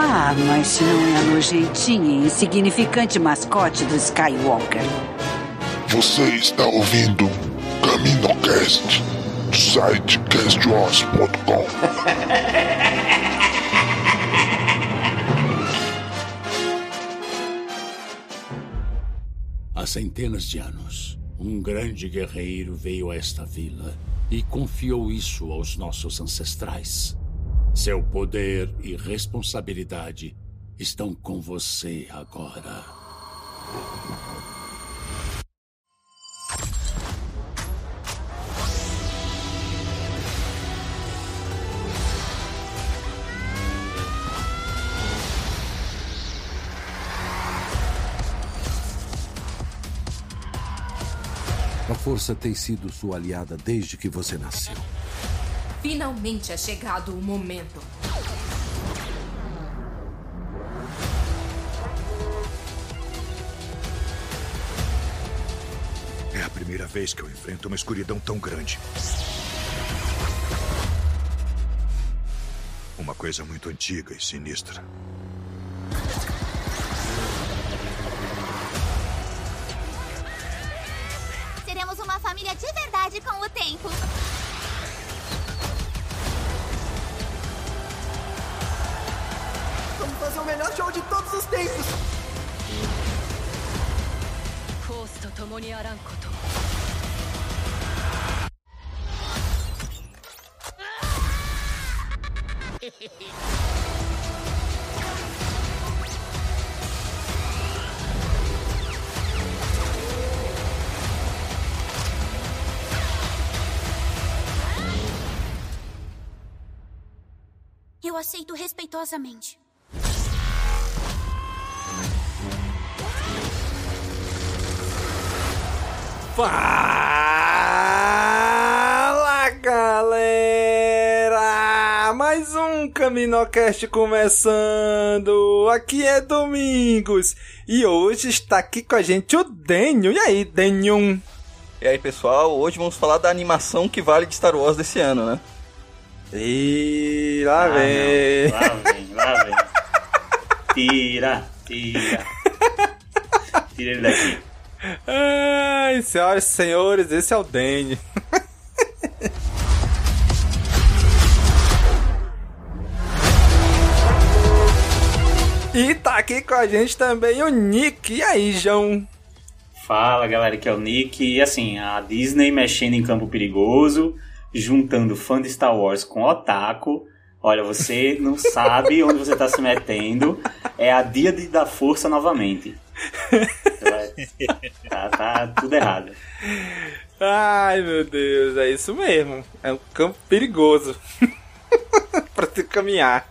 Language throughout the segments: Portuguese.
Ah, mas não é a nojentinha e insignificante mascote do Skywalker. Você está ouvindo CaminoCast do site castwars.com. Há centenas de anos, um grande guerreiro veio a esta vila e confiou isso aos nossos ancestrais. Seu poder e responsabilidade estão com você agora. A força tem sido sua aliada desde que você nasceu. Finalmente é chegado o momento. É a primeira vez que eu enfrento uma escuridão tão grande. Uma coisa muito antiga e sinistra. Seremos uma família de verdade com o tempo. Fazer o melhor show de todos os tempos! Eu aceito respeitosamente. Fala galera! Mais um Caminocast começando! Aqui é Domingos e hoje está aqui com a gente o Denho. E aí, Denho? E aí, pessoal, hoje vamos falar da animação que vale de Star Wars desse ano, né? E lá Ah, vem. não. Lá vem, lá vem. Tira, tira. Tira ele daqui. Ai, senhoras e senhores, esse é o Denho. E tá aqui com a gente também o Nick. E aí, João? Fala galera, aqui é o Nick. E assim, a Disney mexendo em campo perigoso, juntando fã de Star Wars com otaku. Olha, você não sabe onde você tá se metendo. É a dia de, da força novamente. Tá, tá tudo errado. Ai, meu Deus, é isso mesmo. É um campo perigoso pra se caminhar.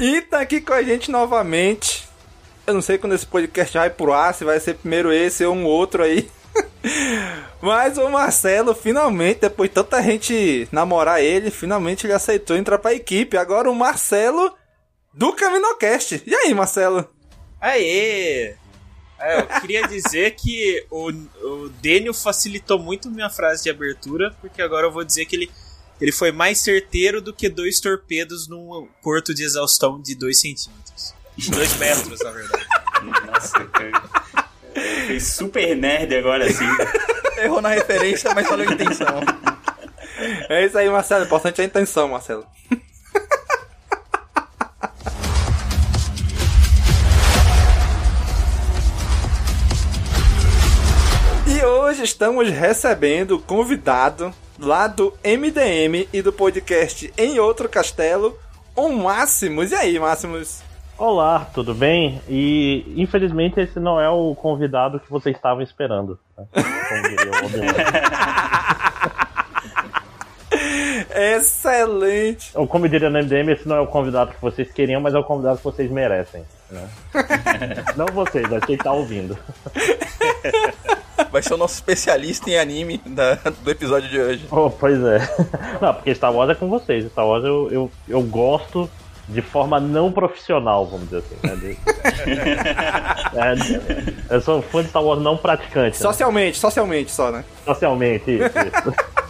E tá aqui com a gente novamente. Eu não sei quando esse podcast vai pro ar, se vai ser primeiro esse ou um outro aí. Mas o Marcelo, finalmente, depois de tanta gente namorar ele, finalmente ele aceitou entrar pra equipe. Agora o Marcelo do Caminocast. E aí, Marcelo? Aê! É, eu queria dizer que o, o Daniel facilitou muito minha frase de abertura, porque agora eu vou dizer que ele, ele foi mais certeiro do que dois torpedos num porto de exaustão de 2 centímetros. 2 metros, na verdade. Nossa, cara. Super nerd agora, assim. Errou na referência, mas falou intenção. É isso aí, Marcelo. Importante é a intenção, Marcelo. E hoje estamos recebendo o convidado lá do MDM e do podcast Em Outro Castelo, o Máximos. E aí, Máximos? Olá, tudo bem? E infelizmente esse não é o convidado que você estava esperando. Né? Excelente! Ou como diria no MDM, esse não é o convidado que vocês queriam, mas é o convidado que vocês merecem. Né? não vocês, mas quem tá ouvindo. Vai ser o nosso especialista em anime da, do episódio de hoje. Oh, pois é. Não, porque Star Wars é com vocês. Star Wars eu, eu, eu gosto de forma não profissional, vamos dizer assim. Né? É, eu sou fã de Star Wars não praticante. né? Socialmente, socialmente só, né? Socialmente, isso, isso.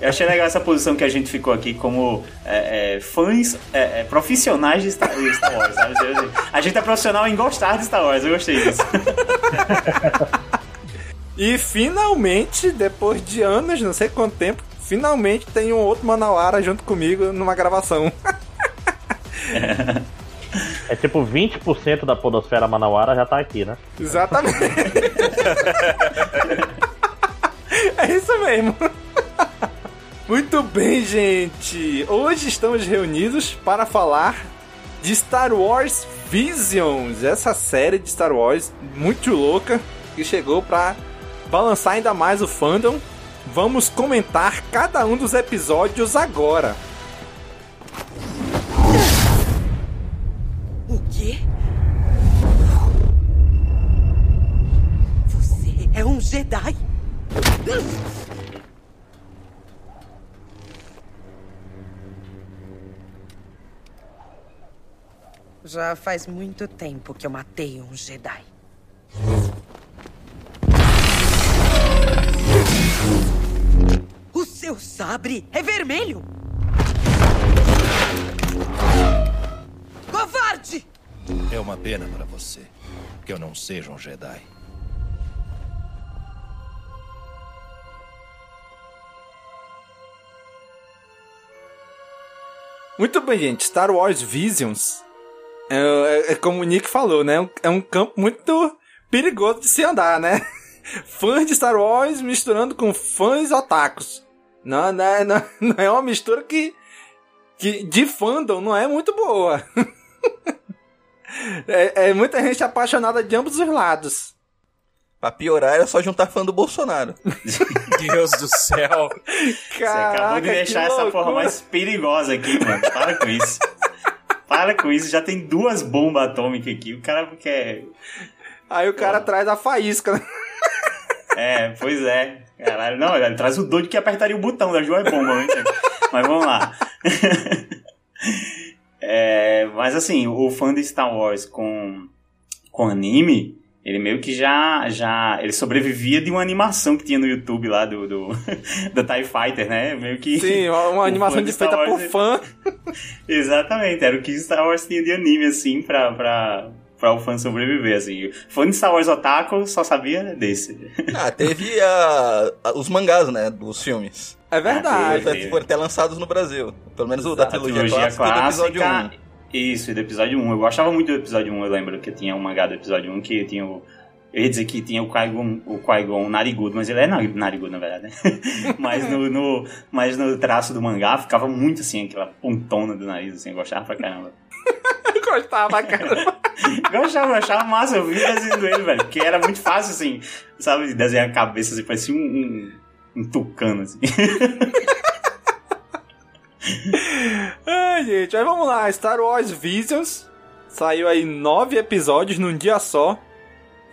Eu achei legal essa posição que a gente ficou aqui como é, é, fãs é, é, profissionais de Star, de Star Wars, sabe? A gente é profissional em gostar de Star Wars, eu gostei disso. E finalmente, depois de anos, não sei quanto tempo, finalmente tem um outro Manauara junto comigo numa gravação. É tipo 20% da podosfera manauara já tá aqui, né? Exatamente. é isso mesmo. Muito bem, gente. Hoje estamos reunidos para falar de Star Wars Visions, essa série de Star Wars muito louca que chegou para balançar ainda mais o fandom. Vamos comentar cada um dos episódios agora. Jedi? Já faz muito tempo que eu matei um Jedi. O seu sabre é vermelho! Covarde! É uma pena para você que eu não seja um Jedi. Muito bem, gente. Star Wars Visions é, é- é como o Nick falou, né? É um campo muito perigoso de se andar, né? Fãs de Star Wars misturando com fãs otakus. Não, não, é- não, não é uma mistura que, que de fandom não é muito boa. é, é muita gente apaixonada de ambos os lados. Pra piorar, era só juntar fã do Bolsonaro. Deus do céu. Você acabou de deixar essa porra mais perigosa aqui, mano. Para com isso. Para com isso, já tem duas bombas atômicas aqui. O cara quer. Aí o cara traz a faísca, né? É, pois é. Caralho, não, ele traz o doido que apertaria o botão da Joia Bomba, né? Mas vamos lá. É, mas assim, o fã de Star Wars com, com anime, ele meio que já, já. Ele sobrevivia de uma animação que tinha no YouTube lá do. do da TIE Fighter, né? Meio que. Sim, uma, animação de feita por Wars- fã. Exatamente, era o que Star Wars tinha de anime, assim, pra, pra, pra o fã sobreviver, assim. Fã de Star Wars Otaku só sabia desse. Ah, teve a- a- os mangás, né, dos filmes. É verdade. Foram- Foram até lançados no Brasil. Pelo menos o da A trilogia, clássica, e do episódio 1. Isso, do episódio 1. Eu gostava muito do episódio 1, eu lembro que tinha um mangá do episódio 1 que tinha o. Eu ia dizer que tinha o Qui-Gon, o Qui-Gon narigudo, mas ele é nari- narigudo, na verdade, né? mas, no, no, mas no traço do mangá ficava muito assim, aquela pontona do nariz, assim, eu gostava pra caramba. Gostava, cara. Gostava, achava massa, eu vi desenhando ele, velho. Porque era muito fácil, assim, sabe, de desenhar a cabeça, assim, parecia um, um, um tucano, assim. Ai, gente, aí vamos lá. Star Wars Visions. Saiu aí nove episódios num dia só.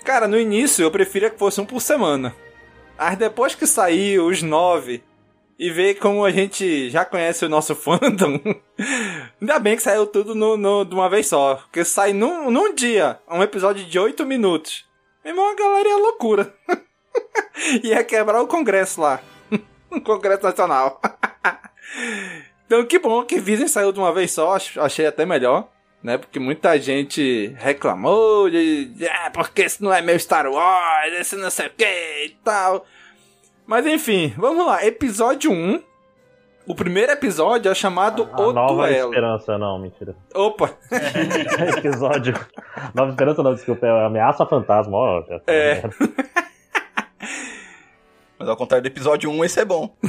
Cara, no início eu preferia que fosse um por semana. Mas depois que saiu os nove e ver como a gente já conhece o nosso fandom, ainda bem que saiu tudo no, no- de uma vez só. Porque sai num, num dia um episódio de oito minutos. Meu irmão, a galera ia loucura. ia quebrar o congresso lá. o congresso nacional. Então, que bom que Vision saiu de uma vez só, ach- achei até melhor, né? Porque muita gente reclamou de, de ah, porque esse não é meu Star Wars, esse não sei o que e tal. Mas enfim, vamos lá. Episódio 1 O primeiro episódio é chamado A O Nova Duelo. Esperança, não, mentira. Opa! episódio. Nova Esperança, não, desculpa, é Ameaça Fantasma, ó. tá É. Mas ao contrário do episódio 1, esse é bom.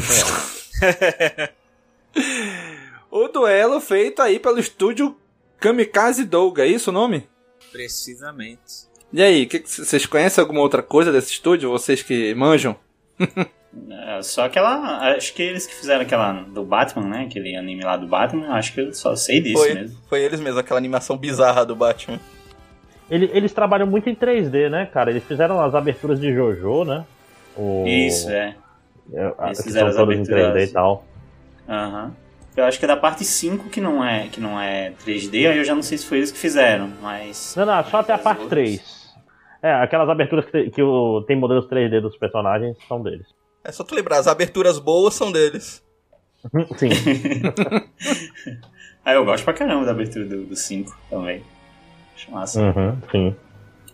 O duelo feito aí pelo estúdio Kamikaze Douga, é isso o nome? Precisamente. E aí, que vocês conhecem alguma outra coisa desse estúdio? Vocês que manjam? É, só aquela. Acho que eles que fizeram aquela do Batman, né? Aquele anime lá do Batman, acho que eu só sei disso Foi, mesmo. foi eles mesmo, aquela animação bizarra do Batman. Ele- eles trabalham muito em 3D, né, cara? Eles fizeram as aberturas de JoJo, né? O- Isso, é. é, Eles fizeram as todas em aberturas. 3D e tal. Aham. Eu acho que é da parte 5 que não é, que não é 3D, aí eu já não sei se foi eles que fizeram, mas. Não, não, só até a parte outras- 3. É, aquelas aberturas que, que o- tem modelos 3D dos personagens são deles. É só tu lembrar, as aberturas boas são deles. Sim. Ah, eu gosto pra caramba da abertura do 5 também. Acho massa. Uhum, sim.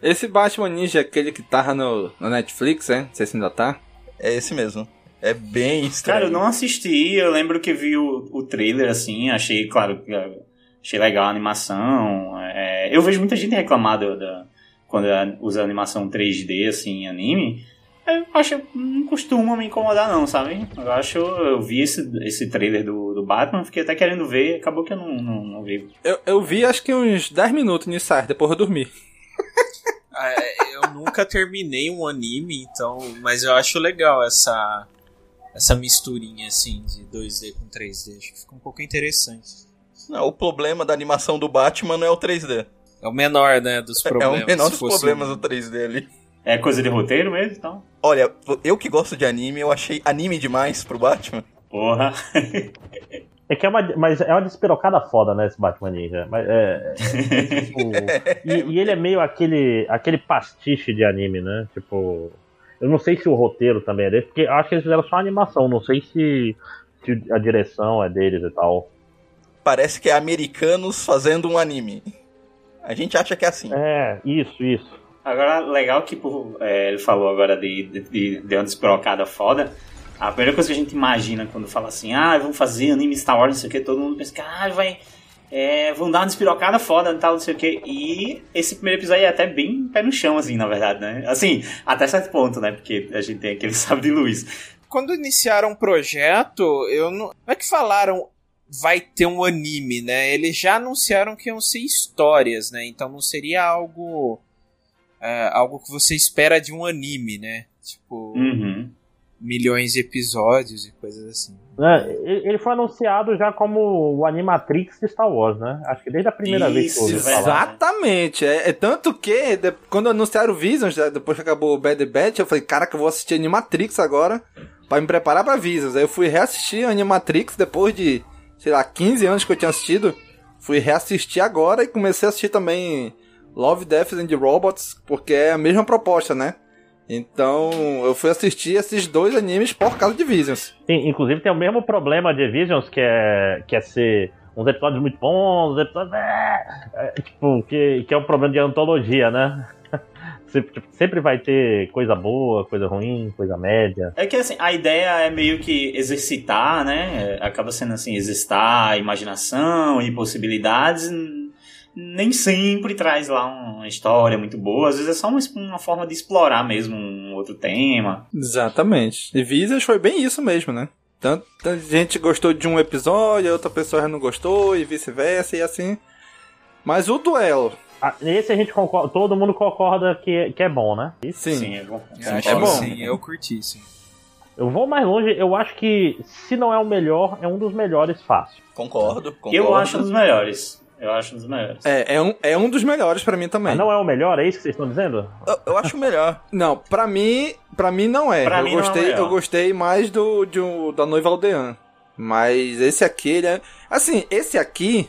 Esse Batman Ninja é aquele que tava no, no Netflix, é? Não sei se ainda tá. É esse mesmo. É bem estranho. Cara, eu não assisti, eu lembro que vi o, o trailer assim, achei, claro, que, eh, achei legal a animação. é, eu vejo muita gente reclamar do- da, quando usa animação 3D assim em anime. Eu acho não costuma me incomodar, não, sabe? Eu acho. Eu vi esse, esse trailer do, do Batman, fiquei até querendo ver, acabou que eu não, não, não vi. Eu, eu vi acho que uns 10 minutos nisso, depois eu dormi. Ah, é, Eu nunca terminei um anime, então. Mas eu acho legal essa. Essa misturinha assim de 2D com 3D. Acho que fica um pouco interessante. Não, o problema da animação do Batman não é o 3D. É o menor, né, dos problemas. É o menor dos problemas um- do 3D ali. É coisa de roteiro mesmo, então? Olha, eu que gosto de anime, eu achei anime demais pro Batman. Porra. É que é uma, mas é uma despirocada foda, né, esse Batman Ninja. Mas é, é, tipo, e, e ele é meio aquele, aquele pastiche de anime, né? Tipo, eu não sei se o roteiro também é dele, porque eu acho que eles fizeram só a animação, não sei se, se a direção é deles e tal. Parece que é americanos fazendo um anime. A gente acha que é assim. É, isso, isso. Agora, legal que por, é, ele falou agora de, de, de, de uma despirocada foda. A primeira coisa que a gente imagina quando fala assim, ah, vamos fazer anime Star Wars, não sei o que, todo mundo pensa, ah, vai. É, vão dar uma despirocada foda e tal, não sei o que. E esse primeiro episódio é até bem pé no chão, assim, na verdade, né? Assim, até certo ponto, né? Porque a gente tem aquele sabe de luz. Quando iniciaram o projeto, eu não. Não é que falaram vai ter um anime, né? Eles já anunciaram que iam ser histórias, né? Então não seria algo. é, algo que você espera de um anime, né? Tipo. Uhum. Milhões de episódios e coisas assim. É, ele foi anunciado já como o Animatrix de Star Wars, né? Acho que desde a primeira vez que eu Isso, falar. Exatamente. É, é tanto que de- quando anunciaram o Visions, né, depois que acabou o Bad Batch, eu falei, caraca, eu vou assistir Animatrix agora pra me preparar pra Visions. Aí eu fui reassistir Animatrix depois de, sei lá, 15 anos que eu tinha assistido. Fui reassistir agora e comecei a assistir também Love, Death and Robots, porque é a mesma proposta, né? Então, eu fui assistir esses dois animes por causa de Visions. Sim, inclusive tem o mesmo problema de Visions, que é, que é ser uns episódios muito bons, uns episódios. É, é, tipo, que, que é um problema de antologia, né? Sempre, tipo, sempre vai ter coisa boa, coisa ruim, coisa média. É que assim, a ideia é meio que exercitar, né? É, Acaba sendo assim, exercitar a imaginação e possibilidades. Nem sempre traz lá uma história muito boa, às vezes é só uma, uma forma de explorar mesmo um outro tema. Exatamente. E Visions foi bem isso mesmo, né? Tanta gente gostou de um episódio, a outra pessoa já não gostou, e vice-versa, e assim. Mas o duelo. Ah, Esse a gente concorda, todo mundo concorda que, que é bom, né? Sim. Sim, é bom. Eu acho é bom. Sim, eu curti, sim. Eu vou mais longe, eu acho que se não é o melhor, é um dos melhores fácil. Concordo, concordo. Eu acho um dos melhores. Eu acho um dos melhores. É, é um, é um dos melhores pra mim também. Mas não é o melhor, é isso que vocês estão dizendo? Eu, eu acho melhor. Não, pra mim, pra mim não é. Pra eu mim não é o gostei, melhor. eu gostei mais do, de um- da noiva aldeã. Mas esse aqui, ele é. Assim, esse aqui,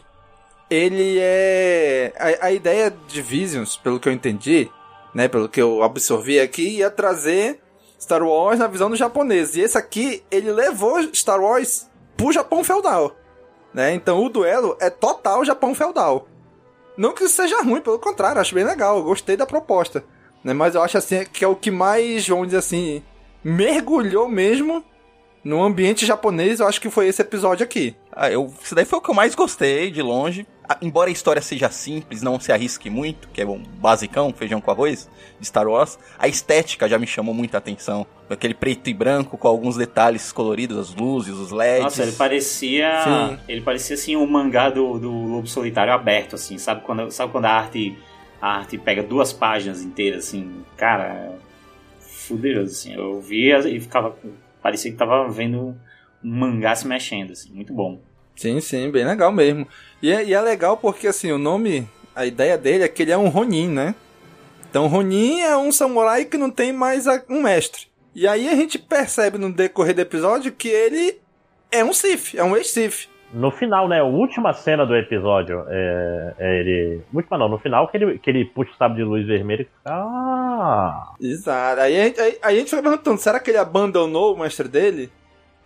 ele é. A, a ideia de Visions, pelo que eu entendi, né? Pelo que eu absorvi aqui, ia trazer Star Wars na visão do japonês. E esse aqui, ele levou Star Wars pro Japão feudal. Né? Então o duelo é total Japão feudal. Não que isso seja ruim, pelo contrário, acho bem legal, gostei da proposta. Né? Mas eu acho assim que é o que mais, vamos dizer assim, mergulhou mesmo no ambiente japonês, eu acho que foi esse episódio aqui. Ah, eu, isso daí foi o que eu mais gostei, de longe. Ah, embora a história seja simples, não se arrisque muito, que é um basicão, feijão com arroz, de Star Wars, a estética já me chamou muita atenção. Aquele preto e branco com alguns detalhes coloridos, as luzes, os LEDs. Nossa, ele parecia. Sim. Ele parecia assim um mangá do, do Lobo Solitário aberto, assim, sabe quando, sabe quando a arte. A arte pega duas páginas inteiras, assim, cara. Fuderoso, assim. Eu via e ficava. Parecia que tava vendo um mangá se mexendo, assim, muito bom. Sim, sim, bem legal mesmo. E é, e é legal porque, assim, o nome, a ideia dele é que ele é um Ronin, né? Então, Ronin é um samurai que não tem mais um mestre. E aí a gente percebe no decorrer do episódio que ele é um Sith, é um ex-Sith. No final, né? A última cena do episódio é, é ele. Última não, no final que ele, que ele puxa o sabre de luz vermelho e fica. Ah! Exato. Aí a, gente, aí, aí a gente fica perguntando, será que ele abandonou o mestre dele?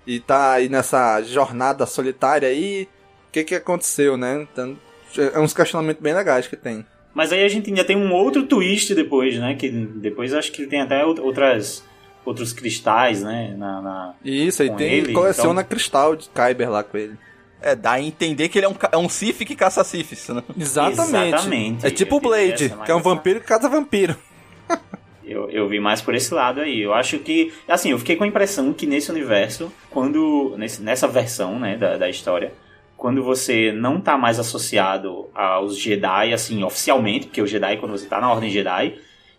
E tá aí nessa jornada solitária aí? O que que aconteceu, né? Então, é uns questionamentos bem legais que tem. Mas aí a gente ainda tem um outro twist depois, né? Que depois acho que tem até out- outras, outros cristais, né? Na, na- Isso, aí tem, ele, coleciona então- cristal de Kyber lá com ele. É, dá a entender que ele é um, é um Sif que caça Sifs, né? Exatamente. Exatamente. É tipo o Blade, é mais que é um vampiro que caça vampiro. Eu, eu vi mais por esse lado aí. Eu acho que. Assim, eu fiquei com a impressão que nesse universo, quando. Nesse, nessa versão, né, da, da história, quando você não tá mais associado aos Jedi, assim, oficialmente, porque o Jedi, quando você tá na Ordem Jedi,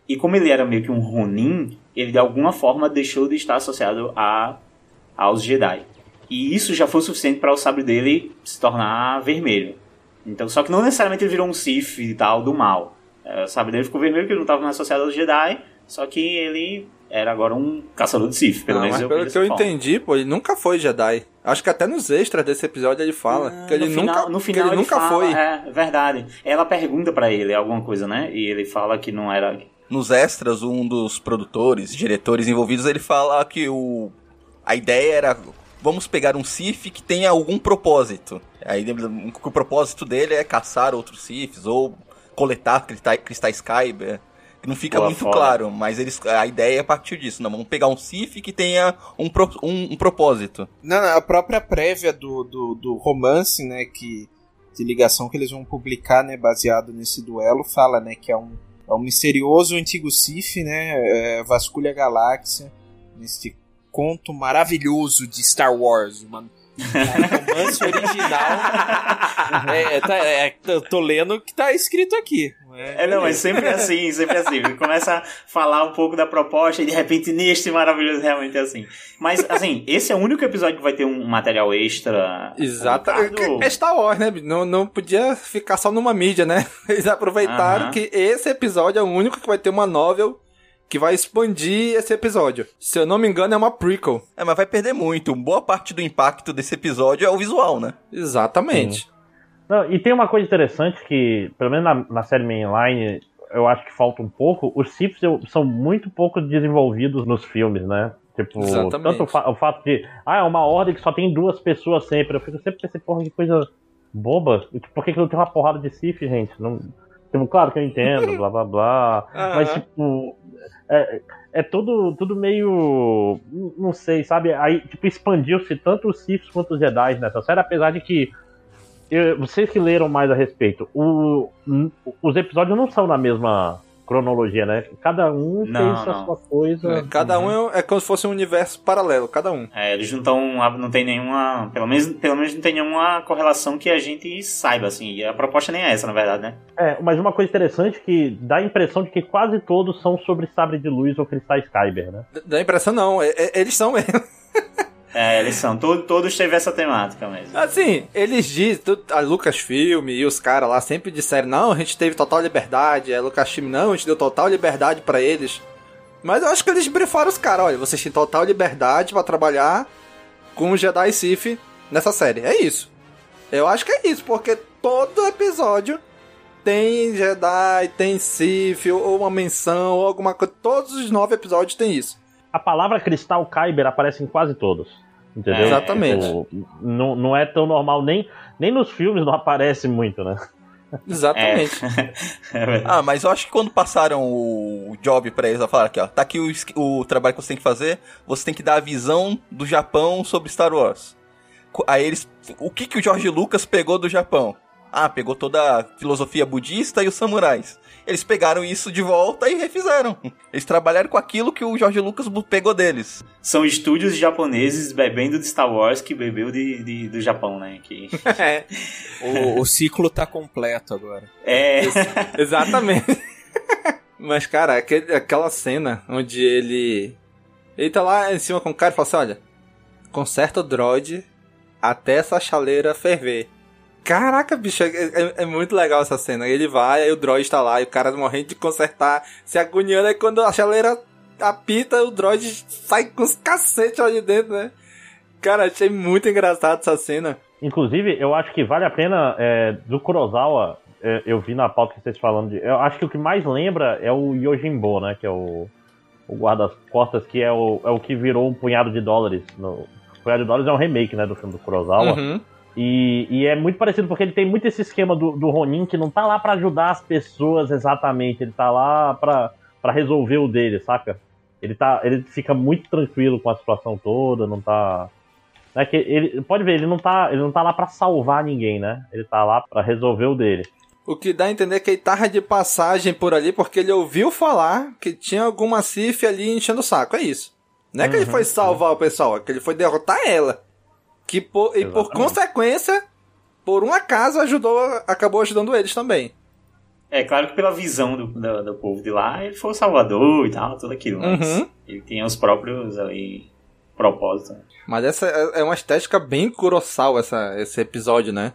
e como ele era meio que um Ronin, ele de alguma forma deixou de estar associado a, aos Jedi. E isso já foi suficiente para o sabre dele se tornar vermelho. Então, só que não necessariamente ele virou um Sith e tal do mal. É, o sabre dele ficou vermelho porque ele não estava mais associado aos Jedi, só que ele era agora um caçador de Sith, pelo Ah, menos mas eu pelo que eu forma. entendi, pô, ele nunca foi Jedi. Acho que até nos extras desse episódio ele fala que ele Ah, no final, nunca, no que final ele nunca fala, foi. É, verdade. Ela pergunta pra ele alguma coisa, né? E ele fala que não era. Nos extras, um dos produtores, diretores envolvidos, ele fala que o a ideia era vamos pegar um Sif que tenha algum propósito. Aí o propósito dele é caçar outros Sifs ou coletar cristais, cristais Kyber. Não fica Boa, muito foda. claro, mas eles, a ideia é partir disso. Não, vamos pegar um Sif que tenha um, pro- um- um propósito. Não, não, a própria prévia do, do, do romance, né, que de ligação que eles vão publicar, né, baseado nesse duelo, fala, né, que é um, é um misterioso antigo Sif, né, é, vasculha a galáxia, neste conto maravilhoso de Star Wars, uma, um romance original. é, tá, é, eu tô lendo o que tá escrito aqui. É, não, é sempre assim, sempre assim. Ele começa a falar um pouco da proposta e de repente neste maravilhoso realmente é assim. Mas, assim, esse é o único episódio que vai ter um material extra. Exato. publicado. É Star Wars, né? Não, não podia ficar só numa mídia, né? Eles aproveitaram Aham. que esse episódio é o único que vai ter uma novel que vai expandir esse episódio. Se eu não me engano, é uma prequel. É, mas vai perder muito. Boa parte do impacto desse episódio é o visual, né? Exatamente. Não, e tem uma coisa interessante que, pelo menos na, na série mainline, eu acho que falta um pouco. Os Siths eu- são muito pouco desenvolvidos nos filmes, né? Tipo, Exatamente. tanto o, fa- o fato de, ah, é uma ordem que só tem duas pessoas sempre. Eu fico sempre pensando, porra, que coisa boba. E, tipo, Por que, que não tem uma porrada de Sith, gente? Não, tipo, claro que eu entendo, blá blá blá. Aham. Mas, tipo, é, é tudo, tudo meio. Não sei, sabe? Aí, tipo, expandiu-se tanto os Siths quanto os Jedi nessa série, apesar de que. Eu- vocês que leram mais a respeito, o- os episódios não são na mesma cronologia, né? Cada um Não, fez a não. sua coisa. É, Cada um é, é como se fosse um universo paralelo, cada um. É, eles não estão. Não tem nenhuma. Pelo menos, pelo menos não tem nenhuma correlação que a gente saiba, assim. E a proposta nem é essa, na verdade, né? É, mas uma coisa interessante que dá a impressão de que quase todos são sobre sabre de luz ou cristais Kyber, né? D- Dá a impressão não, é- é- eles são mesmo. É, eles são. Todo, todos teve essa temática mesmo. Assim, eles dizem, a Lucasfilm e os caras lá sempre disseram, não, a gente teve total liberdade, a Lucasfilm não, a gente deu total liberdade pra eles. Mas eu acho que eles brifaram os caras, olha, vocês têm total liberdade pra trabalhar com o Jedi Sith nessa série. É isso. Eu acho que é isso, porque todo episódio tem Jedi, tem Sith, ou ou uma menção, ou alguma coisa. Todos os nove episódios tem isso. A palavra cristal Kyber aparece em quase todos. Entendeu? É, exatamente. Tipo, não, não é tão normal, nem, nem nos filmes não aparece muito, né? Exatamente. ah, mas eu acho que quando passaram o job pra eles, falaram aqui, ó, tá aqui o, o trabalho que você tem que fazer, você tem que dar a visão do Japão sobre Star Wars. Aí eles, o que que o George Lucas pegou do Japão? Ah, pegou toda a filosofia budista e os samurais. Eles pegaram isso de volta e refizeram. Eles trabalharam com aquilo que o George Lucas pegou deles. São estúdios japoneses bebendo de Star Wars que bebeu de, de do Japão, né? Que... É. o, o ciclo tá completo agora. É. Exatamente. Mas, cara, aquele, aquela cena onde ele. Ele tá lá em cima com o cara e fala assim: olha, conserta o droid até essa chaleira ferver. Caraca, bicho, é, é, é, muito legal essa cena. Ele vai, aí o droid tá lá, e o cara morrendo de consertar, se agoniando, aí quando a chaleira apita, o droid sai com os cacetes ali dentro, né? Cara, achei muito engraçado essa cena. Inclusive, eu acho que vale a pena, é, do Kurosawa, é, eu vi na pauta que vocês falando de. Eu acho que o que mais lembra é o Yojimbo, né? Que é o, o guarda-costas, que é o, é o que virou um punhado de dólares. No, o punhado de dólares é um remake, né? Do filme do Kurosawa. Uhum. E, e, é muito parecido porque ele tem muito esse esquema do, do Ronin que não tá lá para ajudar as pessoas exatamente, ele tá lá para resolver o dele, saca? Ele, tá, ele fica muito tranquilo com a situação toda, não tá. Né, que ele, pode ver, ele não tá, ele não tá lá para salvar ninguém, né? Ele tá lá para resolver o dele. O que dá a entender que ele tava de passagem por ali porque ele ouviu falar que tinha alguma Sif ali enchendo o saco, é isso. Não é que ele foi salvar o pessoal, é que ele foi derrotar ela. Que por, e por consequência, por um acaso, ajudou, acabou ajudando eles também. É claro que pela visão do, do, do povo de lá, ele foi o salvador e tal, tudo aquilo. Mas Uhum. ele tem os próprios ali, propósitos. né? Mas essa é é uma estética bem Kurosawa, essa, esse episódio, né?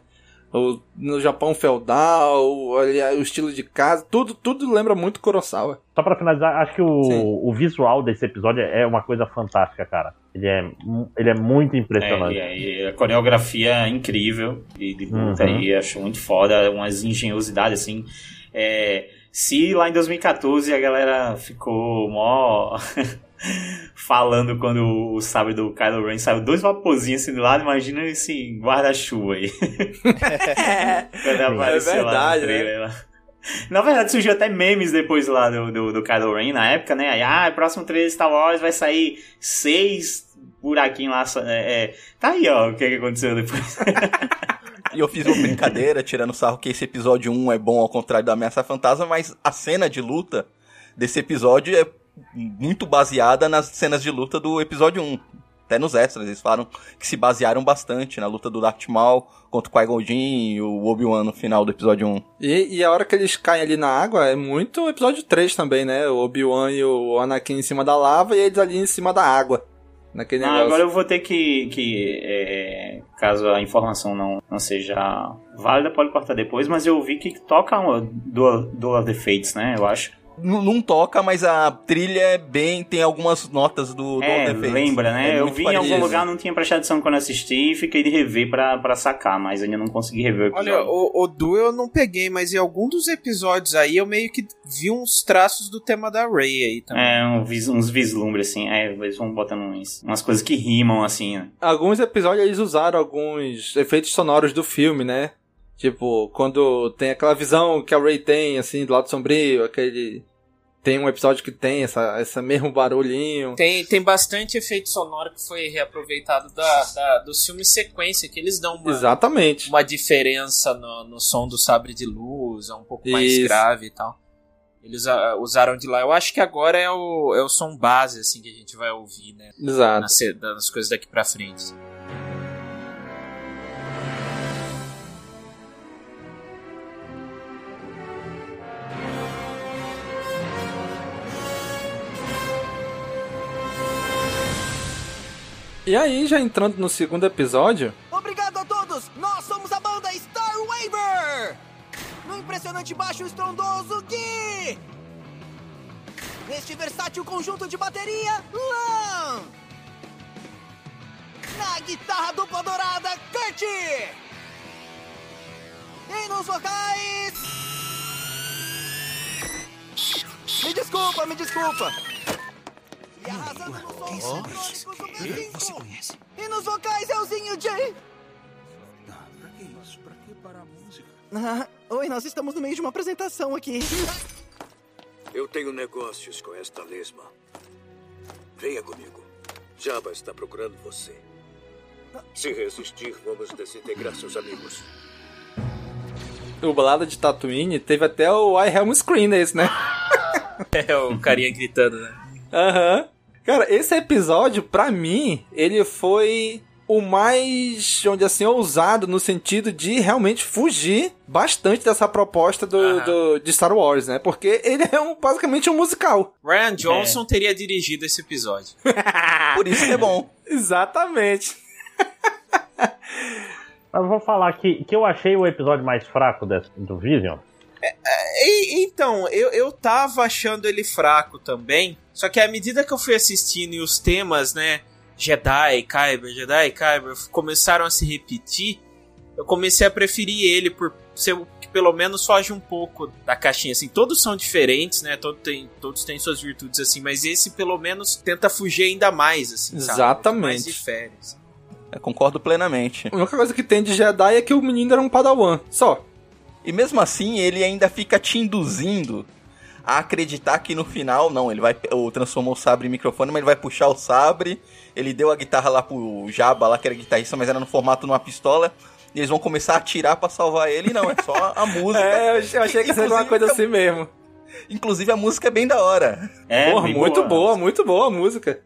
O, no Japão feudal, o, ali, o estilo de casa, tudo, tudo lembra muito Kurosawa. Só pra finalizar, acho que o, Sim. o visual desse episódio é uma coisa fantástica, cara. Ele é, ele é muito impressionante. É, e, e a coreografia é incrível de, de luta Uhum. aí, acho muito foda, umas engenhosidades assim. É, se lá em 2014 a galera ficou mó falando quando o sabre do Kylo Ren saiu dois vaporzinhos assim do lado, imagina esse guarda-chuva aí. quando apareceu lá verdade, no trailer, lá. Na verdade, surgiu até memes depois lá do, do, do Kylo Ren na época, né? Aí, ah, próximo trailer Star Wars vai sair seis buraquinhos lá. É, é. Tá aí, ó, o que, que aconteceu depois. E eu fiz uma brincadeira tirando sarro que esse episódio 1 é bom ao contrário da Ameaça Fantasma, mas a cena de luta desse episódio é muito baseada nas cenas de luta do episódio 1. Até nos extras, eles falaram que se basearam bastante na luta do Darth Maul contra o Qui-Gon Jinn e o Obi-Wan no final do episódio 1. E, e a hora que eles caem ali na água é muito o episódio 3 também, né? O Obi-Wan e o Anakin em cima da lava e eles ali em cima da água. Naquele Ah, negócio. agora eu vou ter que, que é, caso a informação não, não seja válida, pode cortar depois, mas eu vi que toca uma Duel, Duel of the Fates, né? Eu acho. Não toca, mas a trilha é bem. tem algumas notas do, do É, lembra, né? É eu vi em algum lugar, não tinha prestado atenção quando assisti e fiquei de rever pra, pra sacar, mas ainda não consegui rever o episódio. Olha, o, o Du eu não peguei, mas em algum dos episódios aí eu meio que vi uns traços do tema da Ray aí também. É, um vis- uns vislumbres, assim. É, eles vão botando uns, umas coisas que rimam, assim, né? Alguns episódios eles usaram alguns efeitos sonoros do filme, né? Tipo, quando tem aquela visão que a Ray tem, assim, do lado sombrio, aquele. Tem um episódio que tem essa, essa mesmo barulhinho. Tem, tem bastante efeito sonoro que foi reaproveitado da, da, dos filmes sequência, que eles dão uma, Exatamente. uma diferença no, no som do sabre de luz, é um pouco mais Isso. grave e tal. Eles ah, usaram de lá. Eu acho que agora é o, é o som base, assim, que a gente vai ouvir, né? Exato. Nas, nas coisas daqui pra frente. E aí, já entrando no segundo episódio, Obrigado a todos! Nós somos a banda Star Waver! No impressionante baixo estrondoso Gui! Neste versátil conjunto de bateria, Lan! Na guitarra dupla dourada, Kurt! E nos vocais... Me desculpa, me desculpa! E arrasando no som eletrônico Super 5! E nos vocais, Elzinho J! Pra que parar a música? Ah, oi, nós estamos no meio de uma apresentação aqui. Eu tenho negócios com esta lesma. Venha comigo. Jabba está procurando você. Se resistir, vamos desintegrar seus amigos. O balada de Tatooine teve até o I Helm Screen nesse, né? É, o carinha gritando, né? Aham. Cara, esse episódio, pra mim, ele foi o mais, onde assim, ousado no sentido de realmente fugir bastante dessa proposta do, do- de Star Wars, né? Porque ele é um, basicamente um musical. Ryan Johnson teria dirigido esse episódio. Por isso que é bom. Exatamente. Mas eu vou falar que, que eu achei o episódio mais fraco desse, do Vision. E- então, eu, eu tava achando ele fraco também. Só que à medida que eu fui assistindo e os temas, né? Jedi, Kyber, Jedi, Kyber, começaram a se repetir. Eu comecei a preferir ele por ser o que pelo menos foge um pouco da caixinha. Assim, todos são diferentes, né? Todo tem, todos têm suas virtudes, assim. Mas esse pelo menos tenta fugir ainda mais, assim. sabe? Exatamente. Mais difere. assim. Eu concordo plenamente. A única coisa que tem de Jedi é que o menino era um padawan, só. E mesmo assim, ele ainda fica te induzindo a acreditar que no final, não, ele vai. O transformou o sabre em microfone, mas ele vai puxar o sabre. Ele deu a guitarra lá pro Jabba, lá que era guitarrista, mas era no formato de uma pistola. E eles vão começar a atirar pra salvar ele. Não, é só a música. É, eu achei que seria uma coisa assim mesmo. Inclusive a música é bem da hora. É, Porra, muito boa, muito boa a música.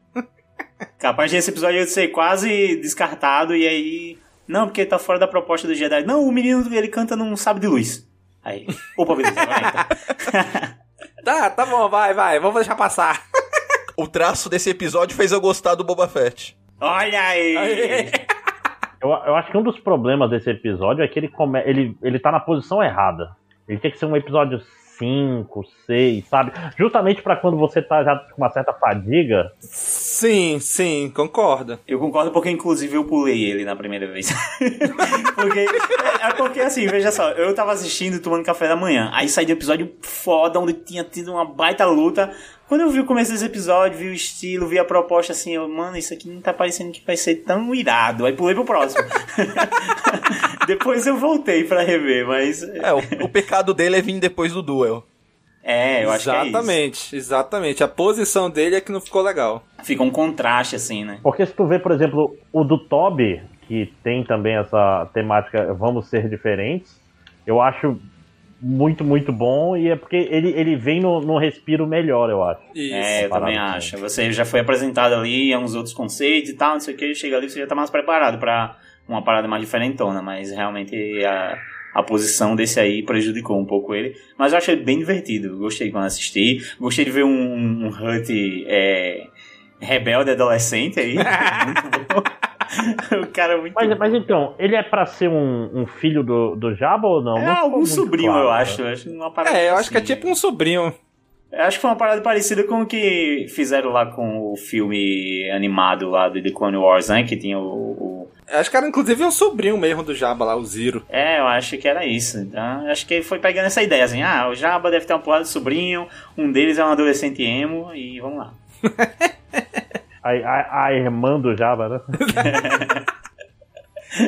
Capaz desse episódio ser quase descartado e aí. Não, porque tá fora da proposta do Jedi. Não, o menino ele canta num sábio de luz. Aí. Opa, beleza, vai então. Tá, tá bom, vai, vai, vamos deixar passar. O traço desse episódio fez eu gostar do Boba Fett. Olha aí! Eu, eu acho que um dos problemas desse episódio é que ele, come, ele, ele tá na posição errada. Ele tinha que ser um episódio 5, 6, sabe? Justamente pra quando você tá já com uma certa fadiga. Sim, sim, concordo. Eu concordo porque, inclusive, eu pulei ele na primeira vez. porque, é é porque, assim, veja só, eu tava assistindo tomando café da manhã. Aí saiu um episódio foda, onde tinha tido uma baita luta. Quando eu vi o começo desse episódio, vi o estilo, vi a proposta assim, eu, mano, isso aqui não tá parecendo que vai ser tão irado. Aí pulei pro próximo. Depois eu voltei pra rever, mas. É, o, o pecado dele é vir depois do duel. É, eu acho que é isso. Exatamente, exatamente. A posição dele é que não ficou legal. Fica um contraste, assim, né? Porque se tu vê, por exemplo, o do Toby, que tem também essa temática vamos ser diferentes, eu acho muito, muito bom. E é porque ele, ele vem no, no respiro melhor, eu acho. É, eu também acho. Você já foi apresentado ali a uns outros conceitos e tal, não sei o que, chega ali você já tá mais preparado pra uma parada mais diferentona, mas realmente a, a posição desse aí prejudicou um pouco ele. Mas eu achei bem divertido, gostei quando assisti. Gostei de ver um, um Hut é, rebelde adolescente aí. muito bom. o cara é muito Mas, mas então, ele é pra ser um, um filho do, do Jabba ou não? É Não algum sobrinho, claro, eu né? acho. Eu acho uma parada É, eu acho que é assim. tipo um sobrinho. Eu Acho que foi uma parada parecida com o que fizeram lá com o filme animado lá do The Clone Wars, né? Que tinha o. o- Eu Acho que era inclusive um sobrinho mesmo do Jabba lá, o Ziro. É, eu acho que era isso. Então, acho que ele foi pegando essa ideia, assim, ah, o Jabba deve ter uma porrada de sobrinho, um deles é um adolescente emo, e vamos lá. A, a, a irmã do Jabba, né?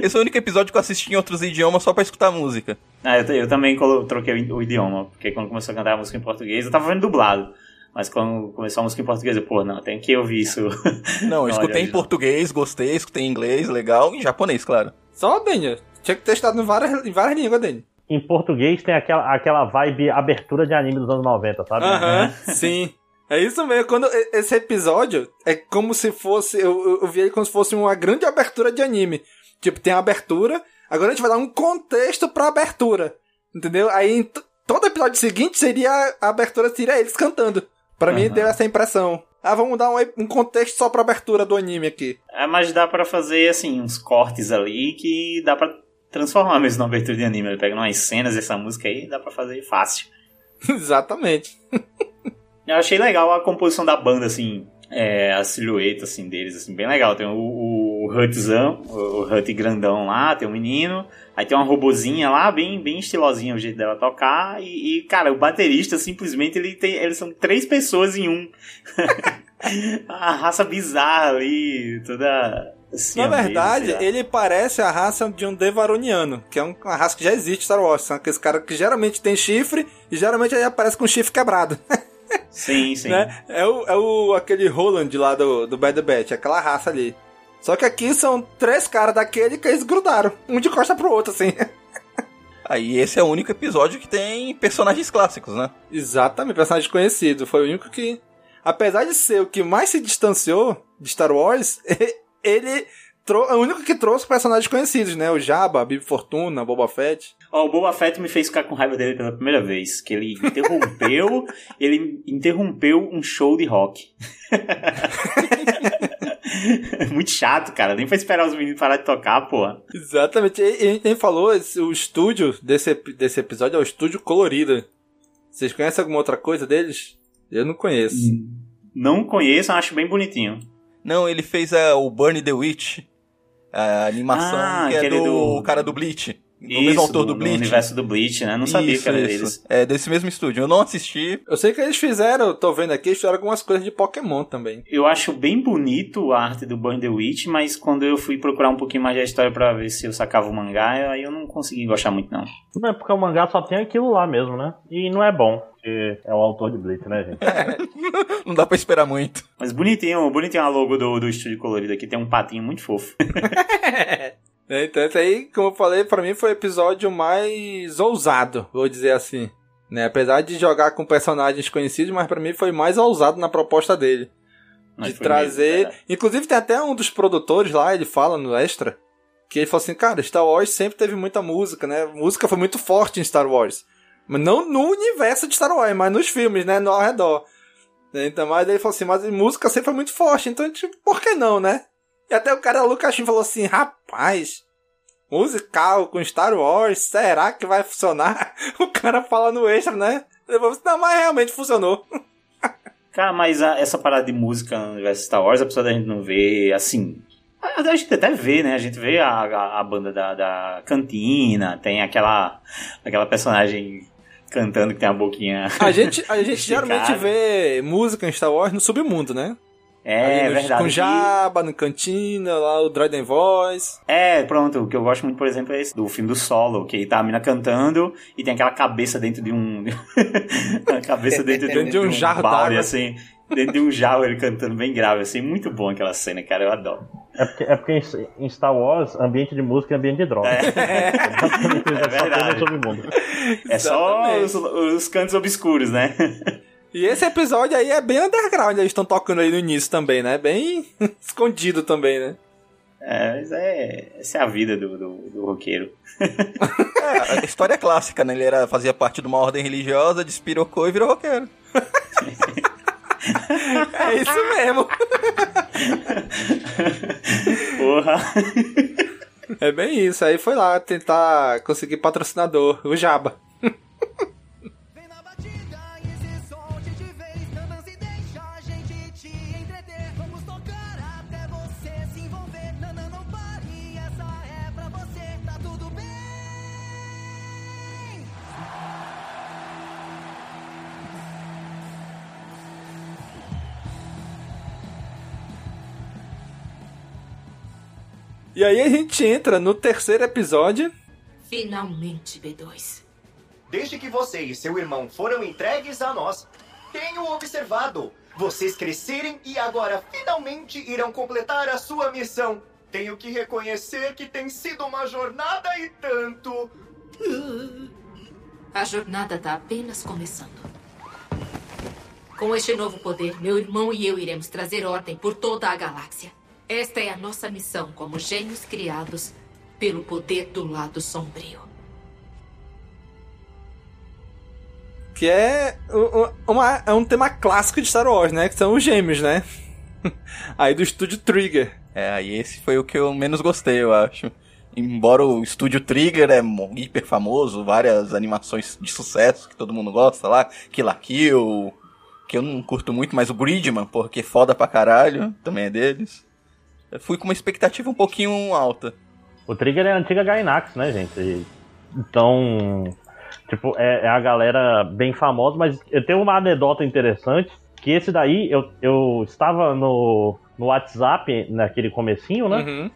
Esse é o único episódio que eu assisti em outros idiomas só pra escutar música. Ah, eu, eu também troquei o, idioma, porque quando começou a cantar a música em português, eu tava vendo dublado. Mas quando começou a música em português, eu, pô, não, tem que ouvir isso. Não, eu escutei em português, gostei, escutei em inglês, legal, e em japonês, claro. Só, Daniel. Tinha que ter estado em várias, em várias línguas, Daniel. Em português tem aquela, aquela vibe abertura de anime dos anos 90, sabe? Aham, sim. É isso mesmo. Quando esse episódio é como se fosse. Eu, eu, vi ele como se fosse uma grande abertura de anime. Tipo, tem a abertura, agora a gente vai dar um contexto pra abertura. Entendeu? Aí todo episódio seguinte seria a abertura, seria eles cantando. Pra mim Aham. deu essa impressão. Ah, vamos dar um, um contexto só pra abertura do anime aqui. É, mas dá pra fazer, assim, uns cortes ali que dá pra transformar mesmo na abertura de anime. Ele pega umas cenas dessa música aí, dá pra fazer fácil. Exatamente. Eu achei legal a composição da banda, assim, é, a silhueta, assim, deles, assim, bem legal. Tem o, o Hutzão, o Hut grandão lá, tem o menino, aí tem uma robozinha lá, bem, bem estilosinha o jeito dela tocar, e, e, cara, o baterista, simplesmente, ele tem, eles são três pessoas em um. a raça bizarra ali, toda Na verdade, Siamês, ele parece a raça de um Devaroniano, que é um- uma raça que já existe Star Wars. São aqueles caras que geralmente tem chifre e geralmente aí aparece com chifre quebrado. Sim, sim. né? É, o, é o aquele Roland lá do, do Bad Batch, aquela raça ali. Só que aqui são três caras daquele que eles grudaram, um de costa pro outro, assim. Aí esse é o único episódio que tem personagens clássicos, né? Exatamente, personagem conhecido. Foi o único que. Apesar de ser o que mais se distanciou de Star Wars, ele é o único que trouxe personagens conhecidos, né? O Jabba, a Bibi Fortuna, Boba Fett. Ó, o Boba Fett me fez ficar com raiva dele pela primeira vez. Que ele interrompeu. ele interrompeu um show de rock. Muito chato, cara. Nem foi esperar os meninos parar de tocar, porra. Exatamente. E a gente nem falou, o estúdio desse, desse episódio é o Estúdio Colorido. Vocês conhecem alguma outra coisa deles? Eu não conheço. Não conheço, acho bem bonitinho. Não, ele fez a, o Burn the Witch, a animação Ah, que é do, do- cara do Bleach. Do Isso, mesmo autor do, do Bleach. universo do Bleach, né? Não sabia Isso, que era isso. deles. É desse mesmo estúdio. Eu não assisti. Eu sei que eles fizeram, tô vendo aqui, eles fizeram algumas coisas de Pokémon também. Eu acho bem bonito a arte do Burn the Witch, mas quando eu fui procurar um pouquinho mais da história pra ver se eu sacava o mangá, aí eu não consegui gostar muito, não. Não é porque o mangá só tem aquilo lá mesmo, né? E não é bom, porque é o autor de Bleach, né, gente? Não dá pra esperar muito. Mas bonitinho, bonitinho a logo do, do estúdio colorido aqui, tem um patinho muito fofo. É, Então, esse aí, como eu falei, pra mim foi o episódio mais ousado, vou dizer assim. Né? Apesar de jogar com personagens conhecidos, mas pra mim foi mais ousado na proposta dele. Mas de trazer. mesmo, é. Inclusive, tem até um dos produtores lá, ele fala no extra, que ele falou assim: cara, Star Wars sempre teve muita música, né? Música foi muito forte em Star Wars. Mas não no universo de Star Wars, mas nos filmes, né? No ao redor. Então, mas ele falou assim: mas música sempre foi muito forte, então, tipo, por que não, né? E até o cara Lucas falou assim: rapaz, musical com Star Wars, será que vai funcionar? O cara fala no extra, né? Falei, não, mas realmente funcionou. Cara, mas a- essa parada de música no universo Star Wars, apesar da gente não ver, assim... A, a gente até vê, né? A gente vê a, a, a banda da, da cantina, tem aquela, aquela personagem cantando que tem a boquinha... A gente, a gente geralmente vê música em Star Wars no submundo, né? É, no- verdade. Com Jabba, no Cantina, lá o Droiden Voice. É, pronto, o que eu gosto muito, por exemplo, é esse do filme do Solo, que tá a mina cantando e tem aquela cabeça dentro de um. a cabeça dentro de, Dentro de um jarro balde, d'água. assim. Dentro de um jarro ele cantando bem grave, assim. Muito bom aquela cena, cara, eu adoro. É porque, é porque em- Star Wars, ambiente de música é ambiente de droga. É, É só tem verdade. submundo. É só os, os cantos obscuros, né? E esse episódio aí é bem underground, eles estão tocando aí no início também, né? Bem escondido também, né? É, mas é. Essa é a vida do, do, do roqueiro. É, a história é clássica, né? Ele era, fazia parte de uma ordem religiosa, despirocou e virou roqueiro. É isso mesmo. Porra. É bem isso. Aí foi lá tentar conseguir patrocinador, o Jabba. E aí a gente entra no terceiro episódio. Finalmente, B2. Desde que você e seu irmão foram entregues a nós, tenho observado vocês crescerem e agora finalmente irão completar a sua missão. Tenho que reconhecer que tem sido uma jornada e tanto. A jornada está apenas começando. Com este novo poder, meu irmão e eu iremos trazer ordem por toda a galáxia. Esta é a nossa missão como gênios criados pelo poder do lado sombrio. Que é, uma, é um tema clássico de Star Wars, né? Que são os gêmeos, né? Aí do estúdio Trigger. É, aí esse foi o que eu menos gostei, eu acho. Embora o estúdio Trigger é hiper famoso, várias animações de sucesso que todo mundo gosta lá, Kill la Kill, que eu não curto muito, mas o Bridgeman, porque foda pra caralho, também é deles. Fui com uma expectativa um pouquinho alta. O Trigger é a antiga Gainax, né, gente? Então, tipo, é, é a galera bem famosa, mas eu tenho uma anedota interessante Que esse daí, eu, eu estava no, no WhatsApp, naquele comecinho, né? Uhum.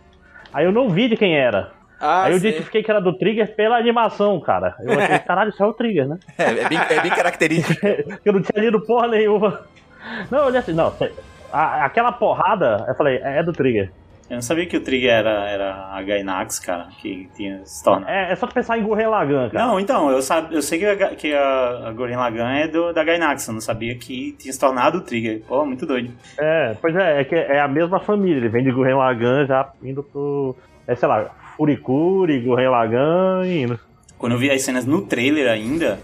Aí eu não vi de quem era. Ah, Aí eu identifiquei que era do Trigger pela animação, cara. Eu achei, caralho, isso é o Trigger, né? É, é bem, é bem característico. eu não tinha lido porra nenhuma. Não, eu olhei assim, não, a- aquela porrada, eu falei, é do Trigger. Eu não sabia que o Trigger era, era a Gainax, cara, que tinha se tornado. É, é só tu pensar em Gurren Lagann, cara. Não, então, eu, sab, eu sei que a, que a, a Gurren Lagann é do, da Gainax, eu não sabia que tinha se tornado o Trigger. Pô, muito doido. É, pois é, é que é a mesma família. Ele vem de Gurren Lagann já indo pro. É, sei lá, Furikuri, Gurren Lagann e indo. Quando eu vi as cenas no trailer ainda,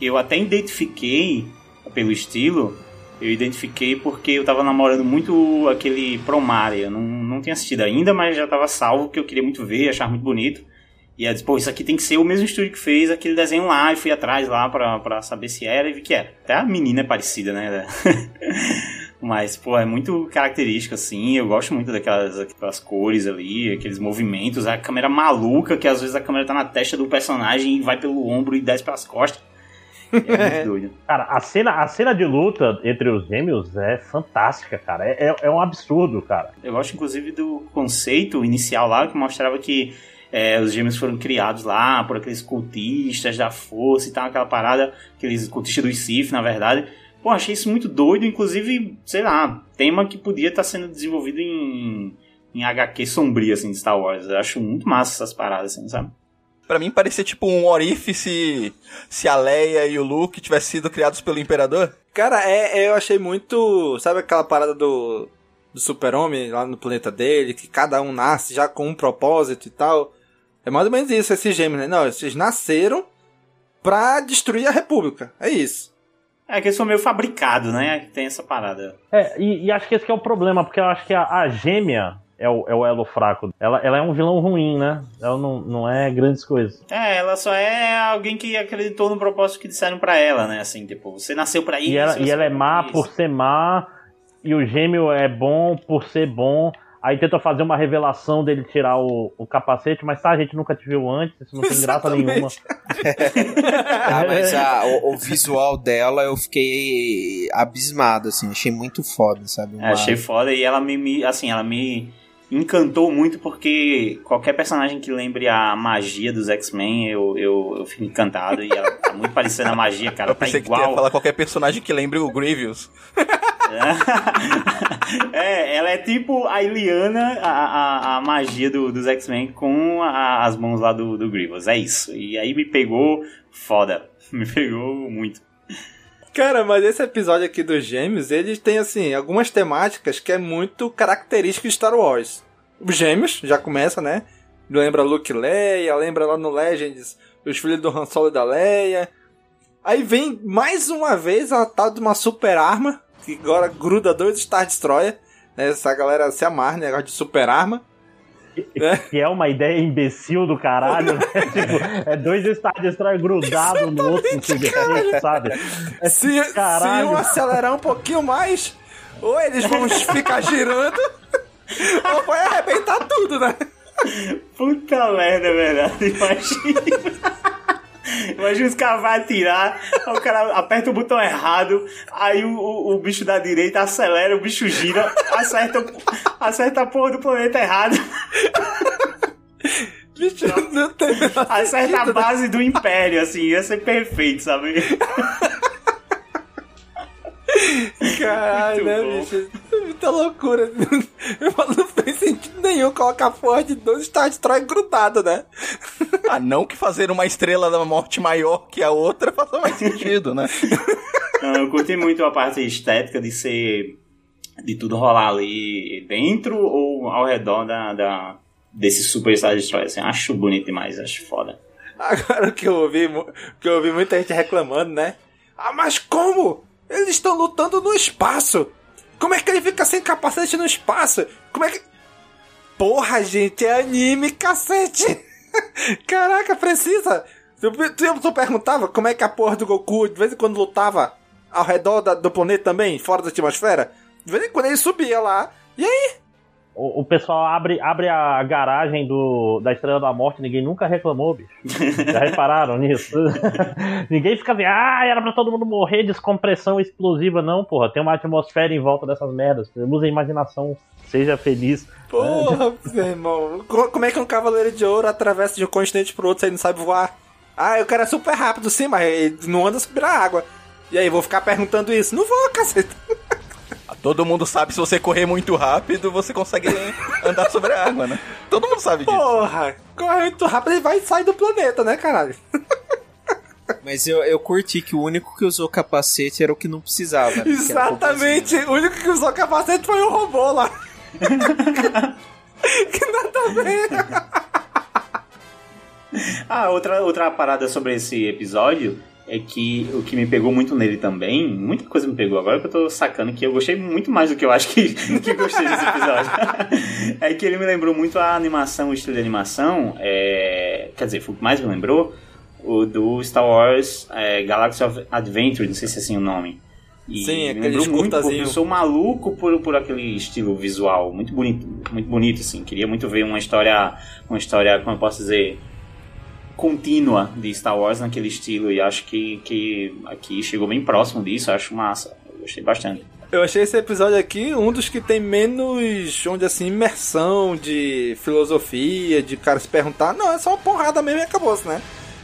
eu até identifiquei, pelo estilo, eu identifiquei porque eu tava namorando muito aquele Promare. Eu não, não tinha assistido ainda, mas já tava salvo, porque eu queria muito ver, achar muito bonito. E eu disse, pô, isso aqui tem que ser o mesmo estúdio que fez aquele desenho lá, e fui atrás lá pra saber se era, e vi que era. Até a menina é parecida, né? Mas, pô, é muito característico, assim. Eu gosto muito daquelas, daquelas cores ali, aqueles movimentos, a câmera maluca, que às vezes a câmera tá na testa do personagem e vai pelo ombro e desce pelas costas. É muito doido. Cara, a cena, a cena de luta entre os gêmeos é fantástica, cara. É, é, é um absurdo, cara. Eu gosto, inclusive, do conceito inicial lá, que mostrava que é, os gêmeos foram criados lá por aqueles cultistas da força e tal, aquela parada, aqueles cultistas do Sith, na verdade. Pô, achei isso muito doido, inclusive, sei lá, tema que podia estar sendo desenvolvido em, em HQ sombria, assim, de Star Wars. Eu acho muito massa essas paradas, assim, sabe? Pra mim parecia tipo um orife se, se a Leia e o Luke tivessem sido criados pelo Imperador. Cara, é, é, eu achei muito. Sabe aquela parada do, do super-homem lá no planeta dele, que cada um nasce já com um propósito e tal? É mais ou menos isso, esses gêmeos, né? Não, esses nasceram pra destruir a República. É isso. É que eles são meio fabricados, né? Tem essa parada. É, e, e acho que esse que é o problema, porque eu acho que a, a gêmea é o, é o elo fraco. Ela, ela é um vilão ruim, né? Ela não, não é grandes coisas. É, ela só é alguém que acreditou no propósito que disseram pra ela, né? Assim, tipo, você nasceu pra isso. E ela, e ela é má pra por isso. ser má, e o gêmeo é bom por ser bom. Aí tenta fazer uma revelação dele tirar o, o capacete, mas tá, a gente nunca te viu antes, isso não tem graça nenhuma. Ah, mas a- o, o visual dela eu fiquei abismado, assim, achei muito foda, sabe? É, achei foda e ela me, me- assim, ela me encantou muito porque qualquer personagem que lembre a magia dos X-Men, eu, eu, eu fico encantado e ela tá muito parecendo a magia, cara, Eu tá pensei que tu ia igual. falar qualquer personagem que lembre o Grievous. É, ela é tipo a Iliana, a, a, a magia do, dos X-Men com a- as mãos lá do, do Grievous, é isso. E aí me pegou foda, me pegou muito. Cara, mas esse episódio aqui dos Gêmeos, eles têm, assim, algumas temáticas que é muito característico de Star Wars. Os Gêmeos, já começa, né? Lembra Luke Leia, lembra lá no Legends os filhos do Han Solo e da Leia. Aí vem mais uma vez a tal de uma super arma, que agora gruda dois Star Destroyer. Né? Essa galera se amarra, né? negócio de super arma. Que é uma ideia imbecil do caralho, né? tipo, é dois Star Destroyer grudados no outro, subjetivo, sabe? É Se, se caralho. um acelerar um pouquinho mais, ou eles vão ficar girando, ou vai arrebentar tudo, né? Puta merda, é verdade, imagina. Imagina os caras vão atirar, o cara aperta o botão errado, aí o, o, o bicho da direita acelera, o bicho gira, acerta, acerta a porra do planeta errado. Bicho, não tem Acerta a base do império, assim, ia ser perfeito, sabe? Caralho, né, bicho? É muita loucura. Não fez sentido nenhum colocar a porra de dois Star Destroyer grudado, né? Ah, não que fazer uma estrela da morte maior que a outra faça mais sentido, né? Não, eu curti muito a parte estética de ser. de tudo rolar ali dentro ou ao redor da, da, desse Super Star Destroyer. Assim, acho bonito demais, acho foda. Agora o que eu ouvi, que eu ouvi muita gente reclamando, né? Ah, mas como? Eles estão lutando no espaço. Como é que ele fica sem capacete no espaço? Como é que. Porra, gente, é anime, cacete! Caraca, precisa! Tu, tu, tu perguntava como é que a porra do Goku de vez em quando lutava ao redor da- do planeta também, fora da atmosfera? De vez em quando ele subia lá. E aí? O, o pessoal abre, abre a garagem do, da Estrela da Morte ninguém nunca reclamou, bicho. Já repararam nisso? ninguém fica assim, ah, era pra todo mundo morrer, descompressão explosiva. Não, porra, tem uma atmosfera em volta dessas merdas. Use a imaginação, seja feliz. Porra, meu irmão. Co- Como é que um cavaleiro de ouro atravessa de um continente pro outro ele não sabe voar? Ah, o cara é super rápido sim, mas ele não anda subir a água. E aí, vou ficar perguntando isso? Não vou, caceta. Todo mundo sabe se você correr muito rápido, você consegue andar sobre a água, né? Todo mundo sabe disso. Porra, corre muito rápido e vai sair do planeta, né, caralho? Mas eu, eu curti que o único que usou capacete era o que não precisava. né? Era o Exatamente. O único que usou capacete foi o robô lá. que nada a ver. Ah, outra, outra parada sobre esse episódio é que o que me pegou muito nele também, muita coisa me pegou agora que eu tô sacando que eu gostei muito mais do que eu acho que, que gostei desse episódio. é que ele me lembrou muito a animação, o estilo de animação, é, quer dizer, foi o que mais me lembrou, o do Star Wars é, Galaxy of Adventure, não sei se é assim o nome. E Sim, me lembrou muito, porque eu sou maluco por, por aquele estilo visual, muito bonito, muito bonito, assim. Queria muito ver uma história, uma história, como eu posso dizer, contínua de Star Wars naquele estilo e acho que, que aqui chegou bem próximo disso, acho massa. Eu gostei bastante. Eu achei esse episódio aqui um dos que tem menos, onde assim, imersão de filosofia, de cara se perguntar. Não, é só uma porrada mesmo e acabou né?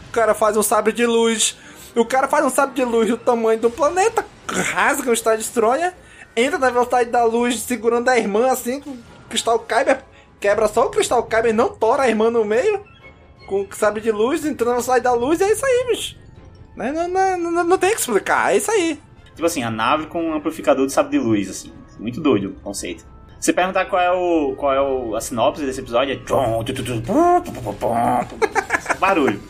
O cara faz um sabre de luz. O cara faz um sabre de luz do tamanho do planeta, rasga o Star Destroyer, entra na velocidade da luz segurando a irmã assim, com o Cristal Kyber, quebra só o Cristal Kyber, não tora a irmã no meio, com sabre de luz, entrando na velocidade da luz, e é isso aí, bicho. Não, não, não, não, tem o que explicar, é isso aí. Tipo assim, a nave com um amplificador de sabre de luz, assim. Muito doido o conceito. Se perguntar qual é o qual é o, a sinopse desse episódio, é barulho.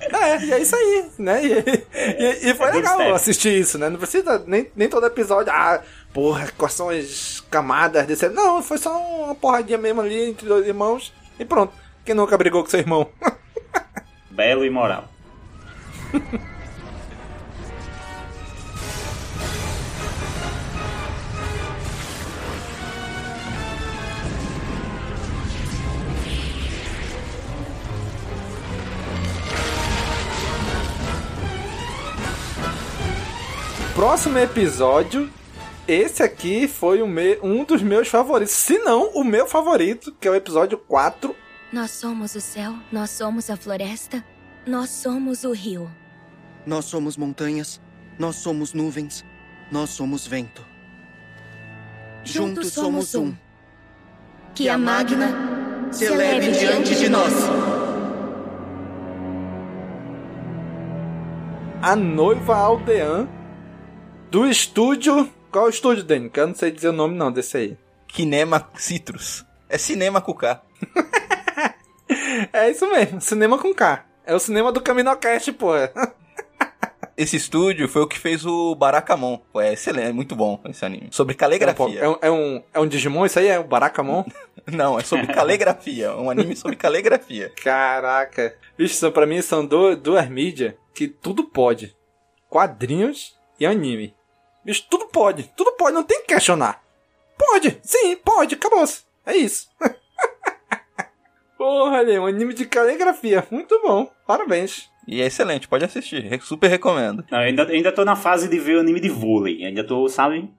É, e é isso aí, né? E, e- e foi É legal assistir isso, né? Não precisa nem, nem todo episódio, ah, porra, quais são as camadas desse. Não, foi só uma porradinha mesmo ali entre dois irmãos e pronto. Quem nunca brigou com seu irmão? Belo e moral. Próximo episódio. Esse aqui foi um dos meus favoritos. Se não, o meu favorito, que é o episódio 4. Nós somos o céu, nós somos a floresta, nós somos o rio. Nós somos montanhas, nós somos nuvens, nós somos vento. Juntos somos um. Que a Magna se eleve diante de nós. A noiva aldeã do estúdio. Qual é o estúdio, Dani? Que eu não sei dizer o nome não desse aí. Kinema Citrus. É cinema K. É isso mesmo, cinema com K. É o cinema do Caminocast, pô. Esse estúdio foi o que fez o Barakamon. Pô, é excelente, é muito bom esse anime. Sobre caligrafia. É um, é um, é um Digimon isso aí? É o Barakamon? Não, é sobre caligrafia. Um anime sobre caligrafia. Caraca. Bicho, pra mim são do- duas mídias que tudo pode. Quadrinhos e anime. Bicho, tudo pode. Tudo pode, não tem que questionar. Pode, sim, pode, acabou-se. É isso. Porra, ali, um anime de caligrafia. Muito bom. Parabéns. E é excelente, pode assistir. Super recomendo. Não, eu ainda, eu ainda tô na fase de ver o anime de vôlei. Ainda tô, sabe?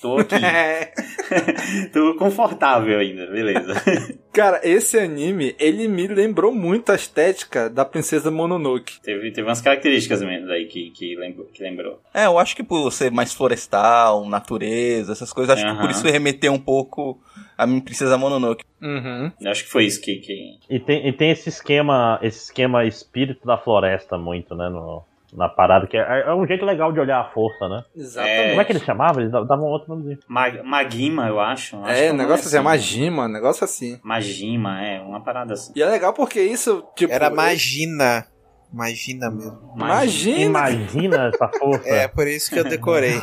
Tô aqui. tô confortável ainda, beleza. Cara, esse anime, ele me lembrou muito a estética da Princesa Mononoke. teve, teve umas características mesmo aí que, que, lembrou, que lembrou. É, eu acho que por ser mais florestal, natureza, essas coisas, acho que por isso remeteu um pouco a minha Princesa Mononoke. Uhum. Eu Acho que foi isso que. que... E tem, e tem esse esquema, esse esquema espírito da floresta muito, né? No, na parada, que é, é um jeito legal de olhar a força, né? Exatamente. Como é que ele chamava? Eles davam outro nome. Mag, Magima, eu acho. acho É, nome negócio assim, é assim. Magima, negócio assim. Magima, é, uma parada assim. E é legal porque isso, tipo. Era Magina. Imagina mesmo. Imagina! Imagina essa força. É, por isso que eu decorei.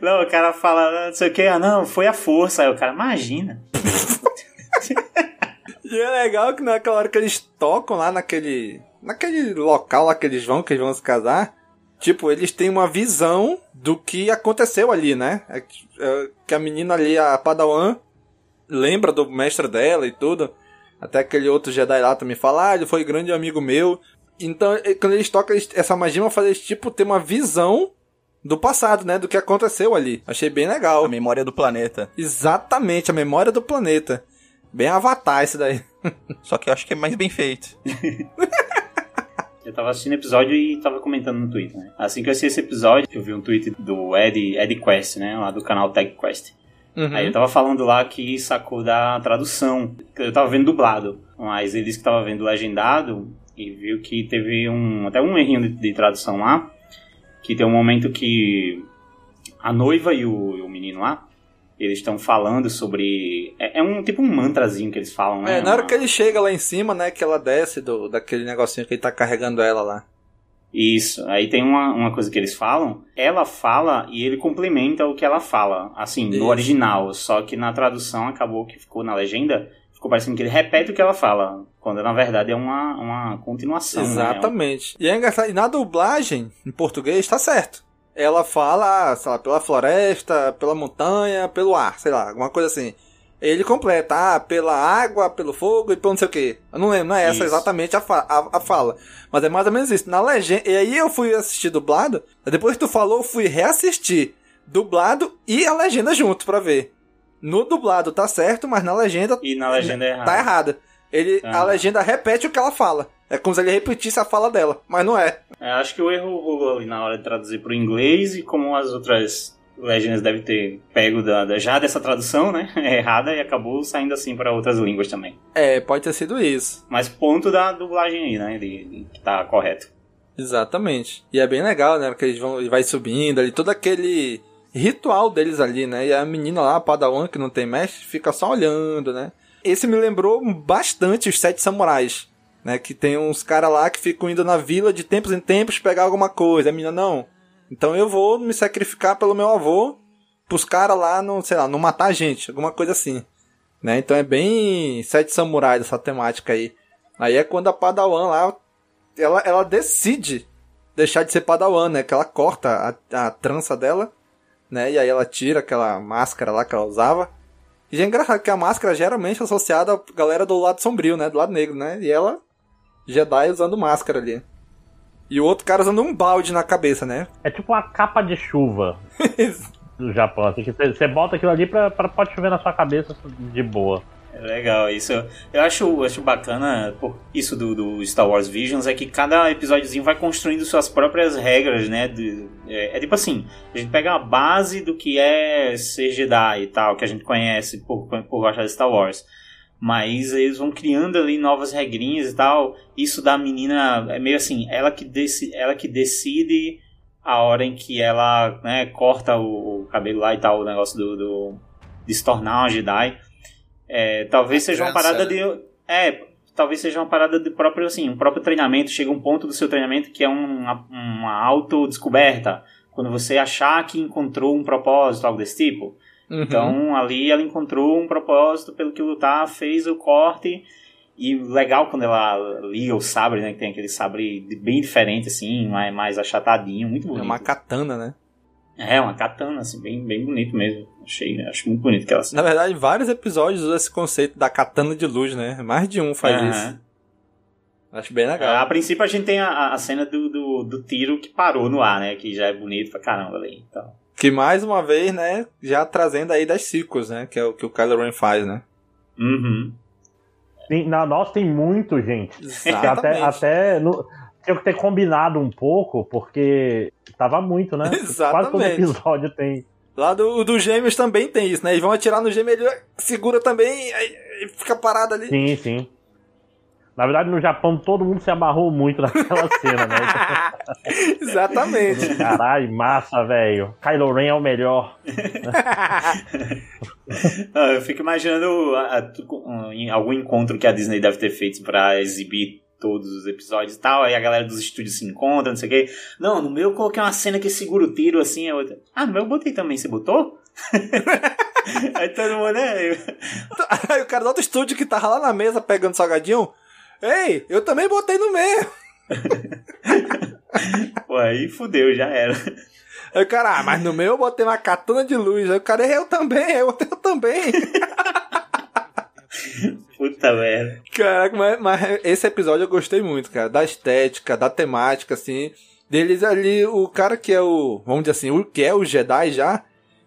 Não, o cara fala, não sei o que, ah, não, foi a força. Aí o cara, imagina. E é legal que naquela hora que eles tocam lá naquele. Naquele local lá que eles vão, que eles vão se casar. tipo, eles têm uma visão do que aconteceu ali, né? É é que a menina ali, a Padawan, lembra do mestre dela e tudo. Até aquele outro Jedi lá também fala, ah, ele foi grande amigo meu. Então, quando eles tocam eles- essa magia, faz eles, tipo, ter uma visão do passado, né? Do que aconteceu ali. Achei bem legal. A memória do planeta. Exatamente, a memória do planeta. Bem avatar isso daí. Só que eu acho que é mais bem feito. Eu tava assistindo o episódio e tava comentando no Twitter, né? Assim que eu assisti esse episódio, eu vi um tweet do Ed, Ed Quest, né? Lá do canal Tech Quest. Uhum. Aí eu tava falando lá que sacou da tradução. Eu tava vendo dublado, mas ele disse que tava vendo legendado e viu que teve um até um errinho de, de tradução lá. Que tem um momento que a noiva e o, e o menino lá, eles estão falando sobre. É, é um tipo um mantrazinho que eles falam, né? É, na hora que ele chega lá em cima, né? Que ela desce do, daquele negocinho que ele tá carregando ela lá. Isso. Aí tem uma, uma coisa que eles falam. Ela fala e ele complementa o que ela fala. Assim, Isso. no original. Só que na tradução acabou que ficou na legenda. Ficou parecendo que ele repete o que ela fala. Quando na verdade é uma, uma continuação. né? Exatamente. E é engraçado, e na dublagem, em português, tá certo. Ela fala, sei lá, pela floresta, pela montanha, pelo ar, sei lá, alguma coisa assim. Ele completa, ah, pela água, pelo fogo e pelo não sei o que. Eu não lembro, não é essa Isso. exatamente a, fa- a, a fala. Mas é mais ou menos isso. Na legenda. E aí eu fui assistir dublado. Depois que tu falou, eu fui reassistir dublado e a legenda junto pra ver. No dublado tá certo, mas na legenda. E na legenda é errado. Tá errada. Ele, A Ah. legenda repete o que ela fala. É como se ele repetisse a fala dela, mas não é. É, acho que o erro rolou ali na hora de traduzir pro inglês e como as outras legendas devem ter pego da, da- já dessa tradução, né? errada e acabou saindo assim para outras línguas também. É, pode ter sido isso. Mas ponto da dublagem aí, né? De, de- que tá correto. Exatamente. E é bem legal, né? Porque eles vão vai subindo ali, todo aquele ritual deles ali, né? E a menina lá, a Padawan, que não tem mestre, fica só olhando, né? Esse me lembrou bastante os Sete Samurais, né? Que tem uns caras lá que ficam indo na vila de tempos em tempos pegar alguma coisa. A menina, não. Então eu vou me sacrificar pelo meu avô pros caras lá, não, sei lá, não matar a gente, alguma coisa assim. Né? Então é bem Sete Samurais essa temática aí. Aí é quando a Padawan lá ela, ela decide deixar de ser padawan, né? Que ela corta a, a trança dela, né? E aí ela tira aquela máscara lá que ela usava. E é engraçado que a máscara geralmente é associada à galera do lado sombrio, né? Do lado negro, né? E ela, Jedi, usando máscara ali. E o outro cara usando um balde na cabeça, né? É tipo uma capa de chuva do Japão. Assim, que você bota aquilo ali pra, pra pode chover na sua cabeça de boa. É legal, isso eu acho, acho bacana, pô, isso do, do Star Wars Visions é que cada episódiozinho vai construindo suas próprias regras, né? de- é, é tipo assim, a gente pega a base do que é ser Jedi e tal, que a gente conhece por, por gostar de Star Wars. Mas eles vão criando ali novas regrinhas e tal. Isso da menina é meio assim, ela que, deci, ela que decide a hora em que ela né, corta o, o cabelo lá e tal, o negócio do, do de se tornar uma Jedi. É, talvez seja uma trança, parada né? de. É, talvez seja uma parada de próprio, assim, um próprio treinamento. Chega um ponto do seu treinamento que é uma, uma autodescoberta. Quando você achar que encontrou um propósito, algo desse tipo. Uhum. Então, ali ela encontrou um propósito pelo que lutar, fez o corte. E legal quando ela liga o sabre, né? Que tem aquele sabre bem diferente, assim, mais, mais achatadinho, muito É bonito. uma katana, né? É, uma katana, assim, bem, bem bonito mesmo. Achei, acho muito bonito que ela Na verdade, vários episódios usam esse conceito da katana de luz, né? Mais de um faz Aham. isso. Acho bem legal. A princípio a gente tem a, a cena do, do, do tiro que parou no ar, né? Que já é bonito pra caramba ali. Então. Que mais uma vez, né? Já trazendo aí das sequels, né? Que é o que o Kylo Ren faz, né? Uhum. Tem, na nossa tem muito, gente. Exatamente. até até no, tinha que ter combinado um pouco, porque tava muito, né? Quase todo Exatamente. episódio tem. Lá do, do Gêmeos também tem isso, né? Eles vão atirar no gêmeo, ele segura também, aí fica parado ali. Sim, sim. Na verdade, no Japão, todo mundo se amarrou muito naquela cena, né? Exatamente. Caralho, massa, velho. Kylo Ren é o melhor. Ah, eu fico imaginando a- a- tu- em algum encontro que a Disney deve ter feito pra exibir todos os episódios e tal, aí a galera dos estúdios se encontra, não sei o quê. Não, no meu eu coloquei uma cena que segura o tiro assim, a outra. Ah, no meu eu botei também, você botou? aí todo mundo, né? Aí o cara do outro estúdio que tava lá na mesa pegando salgadinho. Ei, eu também botei no meio. Pô, aí fudeu, já era. Aí o cara, ah, mas no meu eu botei uma katana de luz. Aí o cara, eu também, eu, eu também. Puta merda. Caraca, mas, mas esse episódio eu gostei muito, cara. Da estética, da temática, assim. Deles ali, o cara que é o, vamos dizer assim, o que é o Jedi já,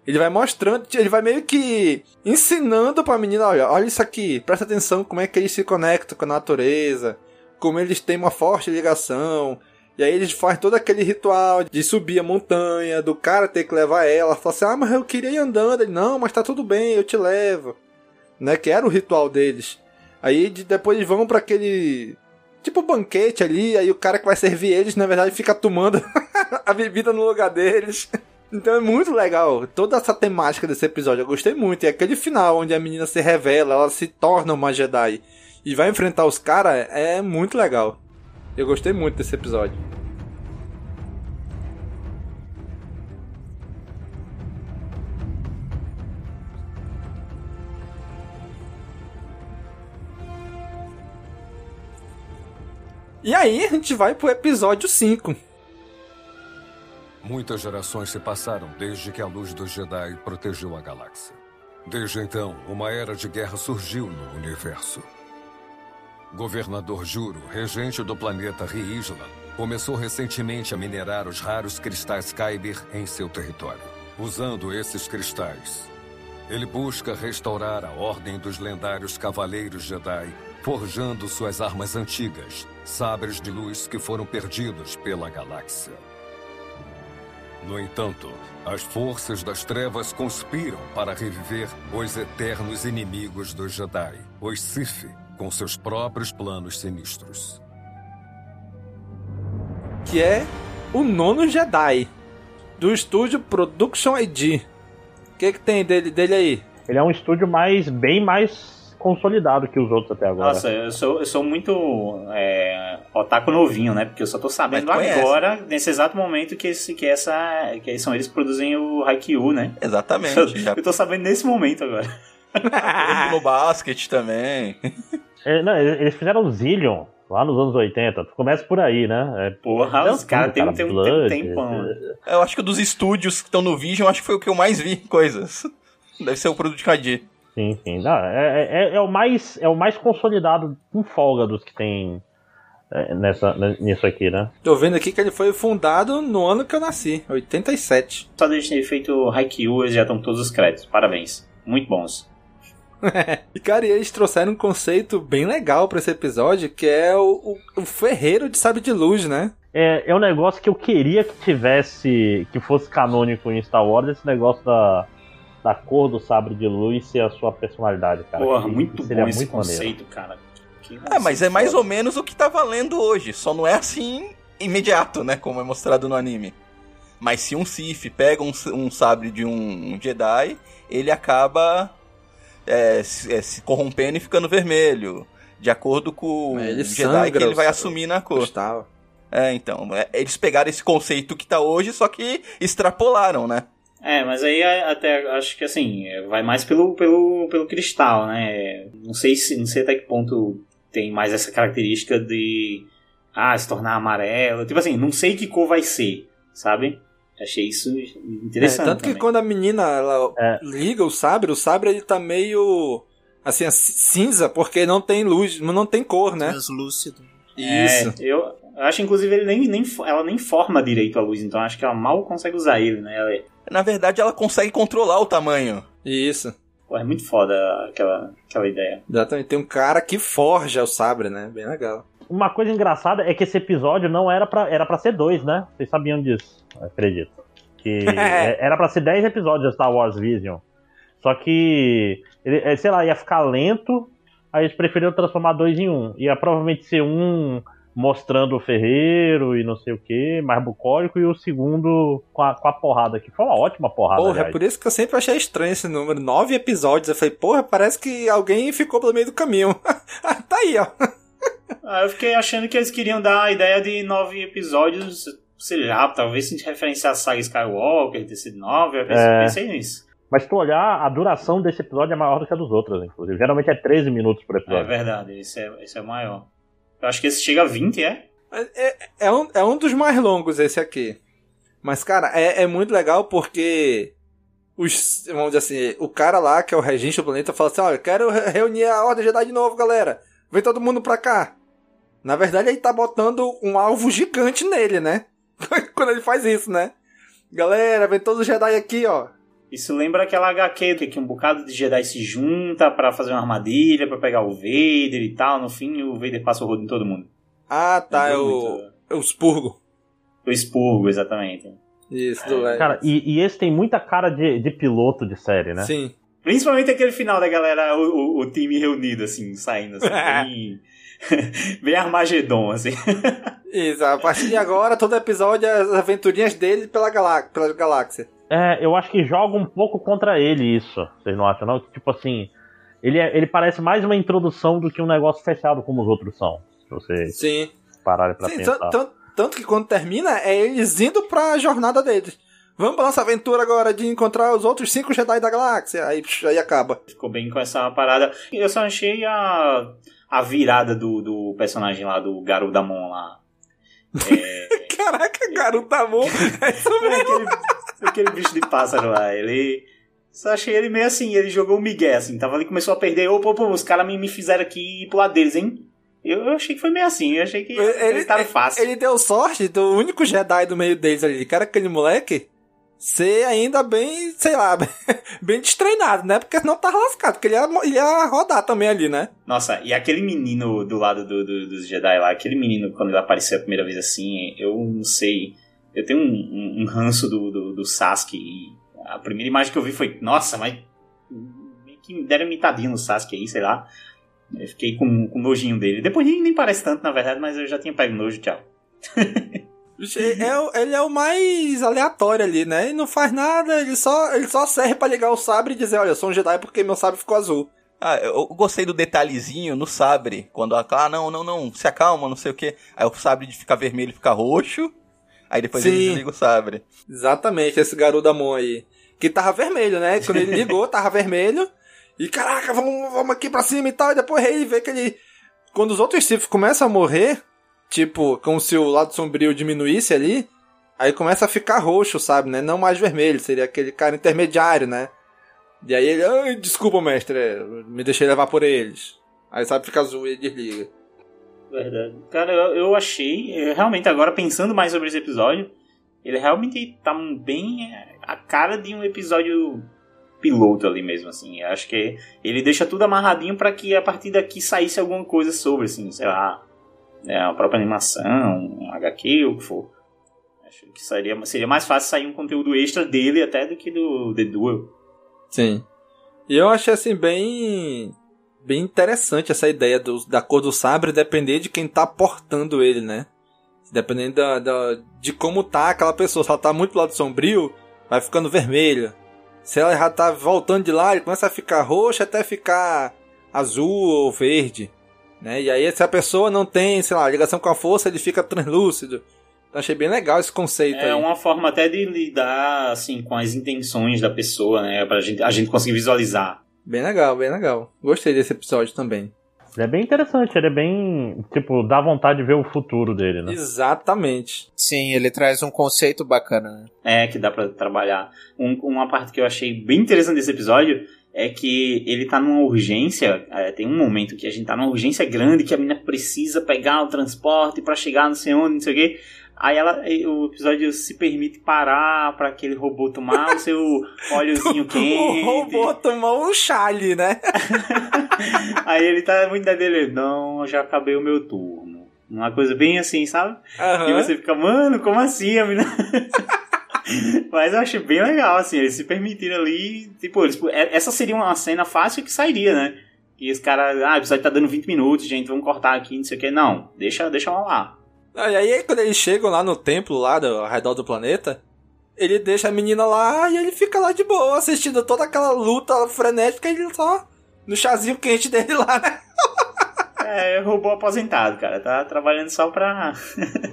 ele vai mostrando, ele vai meio que ensinando pra menina, olha, olha isso aqui, presta atenção como é que eles se conectam com a natureza, como eles têm uma forte ligação. E aí eles fazem todo aquele ritual de subir a montanha, do cara ter que levar ela. Fala assim, ah, mas eu queria ir andando. Ele, não, mas tá tudo bem, eu te levo. Né, que era o ritual deles. Aí de, depois eles vão para aquele tipo banquete ali, aí o cara que vai servir eles, na verdade, fica tomando a bebida no lugar deles. Então é muito legal toda essa temática desse episódio. Eu gostei muito. E aquele final onde a menina se revela, ela se torna uma Jedi e vai enfrentar os caras, é muito legal. Eu gostei muito desse episódio. E aí a gente vai pro episódio 5. Muitas gerações se passaram desde que a luz dos Jedi protegeu a galáxia. Desde então, uma era de guerra surgiu no universo. Governador Juro, regente do planeta Riisla, começou recentemente a minerar os raros cristais Kyber em seu território. Usando esses cristais, ele busca restaurar a ordem dos lendários Cavaleiros Jedi, forjando suas armas antigas, sabres de luz que foram perdidos pela galáxia. No entanto, as forças das trevas conspiram para reviver os eternos inimigos dos Jedi, os Sith, com seus próprios planos sinistros. Que é o nono Jedi, do estúdio Production ID. O que, que tem dele, dele aí? Ele é um estúdio mais bem mais consolidado que os outros até agora. Nossa, eu sou, eu sou muito é, otaku novinho, né? Porque eu só tô sabendo agora, nesse exato momento, que, esse, que, essa, que são eles que produzem o Haikyuu, né? Exatamente. Eu, já... eu tô sabendo nesse momento agora. no basquete também. É, não, eles fizeram o Zillion lá nos anos 80. Começa por aí, né? É, Porra, então, os caras têm cara, tem, Blood, um tempão. né? Eu acho que dos estúdios que estão no Vision, acho que foi o que eu mais vi coisas. Deve ser o produto de Kadir. Sim, sim. Não, é, é, é, o mais, é o mais consolidado com folga dos que tem é, nessa, nisso aqui, né? Tô vendo aqui que ele foi fundado no ano que eu nasci, 87. Só de ter feito Haikyuu, eles já estão todos os créditos. Parabéns. Muito bons. e cara, e eles trouxeram um conceito bem legal para esse episódio, que é o, o, o ferreiro de sabe de luz, né? É, é um negócio que eu queria que tivesse, que fosse canônico em Star Wars, esse negócio da, da cor do sabre de luz e a sua personalidade, cara. Porra, que, muito que seria bom esse muito conceito, maneiro. cara. Que É, mas é mais ou menos o que tá valendo hoje. Só não é assim imediato, né? Como é mostrado no anime. Mas se um Sith pega um, um sabre de um Jedi, ele acaba é, se, é, se corrompendo e ficando vermelho. De acordo com Ele o Jedi sangra, que ele vai assumir na cor. Gustavo. É, então. é, Eles pegaram esse conceito que tá hoje, só que extrapolaram, né? É, mas aí a- até acho que assim, é, vai mais pelo, pelo, pelo cristal, né? Não sei se não sei até que ponto tem mais essa característica de ah, se tornar amarelo. Tipo assim, não sei que cor vai ser, sabe? Achei isso interessante. É, tanto que também. quando a menina ela liga o sabre, o sabre ele tá meio assim, cinza, porque não tem luz, não tem cor, né? Translúcido. Isso. É, eu, eu acho inclusive ele nem, nem ela nem forma direito a luz, então acho que ela mal consegue usar ele, né? Ela é, Na verdade, ela consegue controlar o tamanho. Isso. pô, é muito foda aquela, aquela ideia. Exatamente. Tem um cara que forja o sabre, né? Bem legal. Uma coisa engraçada é que esse episódio não era pra, era pra ser dois, né? Vocês sabiam disso, acredito. Que é- era pra ser 10 episódios de Star Wars Vision. Só que, ele, é, sei lá, ia ficar lento, aí eles preferiram transformar dois em um. Ia provavelmente ser um mostrando o ferreiro e não sei o que, mais bucólico, e o segundo com a, com a porrada, que foi uma ótima porrada. Porra, é aliás. por isso que eu sempre achei estranho esse número. Nove episódios. Eu falei, porra, parece que alguém ficou pelo meio do caminho. Ah, tá aí, ó. Ah, eu fiquei achando que eles queriam dar a ideia de nove episódios, sei lá, talvez se referenciar a saga Skywalker, ter sido nove, eu pensei, É. pensei nisso. Mas se tu olhar, a duração desse episódio é maior do que a dos outros, inclusive. Geralmente é 13 minutos por É episódio. verdade, esse é, esse é o maior. Eu acho que esse chega a 20, é? É, é, um, é um dos mais longos esse aqui. Mas, cara, é, é muito legal porque os, vamos dizer assim, o cara lá, que é o regente do planeta, fala assim, olha, quero reunir a Ordem Jedi de novo, galera. Vem todo mundo pra cá. Na verdade, ele tá botando um alvo gigante nele, né? Quando ele faz isso, né? Galera, vem todos os Jedi aqui, ó. Isso lembra aquela HQ que um bocado de Jedi se junta para fazer uma armadilha, para pegar o Vader e tal. No fim, o Vader passa o rodo em todo mundo. Ah, tá. É o, é o expurgo. O expurgo, exatamente. Isso, do é. Cara, e, e, esse tem muita cara de, de piloto de série, né? Sim. Principalmente aquele final da galera, o, o, o time reunido, assim, saindo, assim, bem, bem Armagedon, assim. Isso, a partir de agora, todo episódio é as aventurinhas dele pela, galá pela galáxia. É, eu acho que joga um pouco contra ele isso, vocês não acham, não? Tipo assim, ele, é, ele parece mais uma introdução do que um negócio fechado como os outros são. Se vocês Sim. pararem pra Sim, pensar. Tanto, tanto que quando termina, é eles indo pra jornada deles. Vamos pra nossa aventura agora de encontrar os outros cinco Jedi da galáxia. Aí, aí acaba. Ficou bem com essa parada. Eu só achei a, a virada do, do personagem lá, do Garudamon lá. É... Caraca, Garudamon. É isso mesmo. aquele, bicho de pássaro lá. Ele. Só achei ele meio assim, ele jogou o Miguel, assim, tava ali, começou a perder, opa, opa, os caras me, me fizeram aqui ir pro lado deles, hein? Eu, eu achei que foi meio assim, eu achei que ele, estavam fácil. Ele deu sorte do único Jedi do meio deles ali, cara, aquele moleque, ser ainda bem, sei lá, bem destreinado, né? Porque senão tava lascado, porque ele ia, ele ia rodar também ali, né? Nossa, e aquele menino do lado do, do, dos Jedi lá, aquele menino, quando ele apareceu a primeira vez assim, eu não sei. Eu tenho um, um, um ranço do, do, do Sasuke e a primeira imagem que eu vi foi, nossa, mas que me deram mitadinha no Sasuke aí, sei lá. Eu fiquei com, com nojinho dele. Depois nem, nem parece tanto, na verdade, mas eu já tinha pego nojo, tchau. é, ele é o mais aleatório ali, né? Ele não faz nada, ele só, ele só serve para ligar o sabre e dizer, olha, eu sou um Jedi porque meu sabre ficou azul. Ah, eu gostei do detalhezinho no sabre, quando ela, ah, não, não, não, se acalma, não sei o que. Aí o sabre fica vermelho fica roxo, aí depois Sim. ele desliga o sabre. Exatamente, esse garoto da mão aí. Que tava vermelho, né? Quando ele ligou, tava vermelho. E caraca, vamos, vamos aqui pra cima e tal. E depois ele vê que ele. Quando os outros Sith começam a morrer, tipo, como se o lado sombrio diminuísse ali, aí começa a ficar roxo, sabe, né? Não mais vermelho, seria aquele cara intermediário, né? E aí ele, ai, desculpa, mestre, me deixei levar por eles. Aí sabe, fica azul e ele desliga. Verdade. Cara, eu, eu achei, realmente, agora pensando mais sobre esse episódio, ele realmente tá bem a cara de um episódio piloto ali mesmo, assim. Eu acho que ele deixa tudo amarradinho para que a partir daqui saísse alguma coisa sobre, assim, sei lá, né, a própria animação, um HQ, o que for. Acho que seria, seria mais fácil sair um conteúdo extra dele até do que do The Duel. Sim. E eu achei, assim, bem bem interessante essa ideia do, da cor do sabre depender de quem tá portando ele, né? Dependendo da, da, de como tá aquela pessoa. Se ela tá muito pro lado sombrio, vai ficando vermelha. Se ela já tá voltando de lá, ele começa a ficar roxo até ficar azul ou verde. Né? E aí, se a pessoa não tem, sei lá, ligação com a força, ele fica translúcido. Então, achei bem legal esse conceito é aí. uma forma até de lidar assim com as intenções da pessoa, né? Pra gente, a gente conseguir visualizar. Bem legal, bem legal. Gostei desse episódio também. Ele é bem interessante, ele é bem. Tipo, dá vontade de ver o futuro dele, né? Exatamente. Sim, ele traz um conceito bacana, né? É, que dá para trabalhar. Um, uma parte que eu achei bem interessante desse episódio é que ele tá numa urgência. É, tem um momento que a gente tá numa urgência grande, que a menina precisa pegar o transporte para chegar não sei onde, não sei o quê. Aí ela, o episódio se permite parar para aquele robô tomar o seu óleozinho quente. o robô tomou um chale, né? Aí ele tá muito da dele, não, já acabei o meu turno. Uma coisa bem assim, sabe? Uhum. E você fica, mano, como assim, a menina? Mas eu achei bem legal, assim, eles se permitiram ali. Tipo, eles, essa seria uma cena fácil que sairia, né? E os caras, ah, o episódio tá dando 20 minutos, gente, vamos cortar aqui, não sei o que. Não, deixa, deixa lá. E aí, quando eles chegam lá no templo, lá do, ao redor do planeta, ele deixa a menina lá e ele fica lá de boa, assistindo toda aquela luta frenética e ele só no chazinho quente dele lá, né? é, robô aposentado, cara. Tá trabalhando só pra.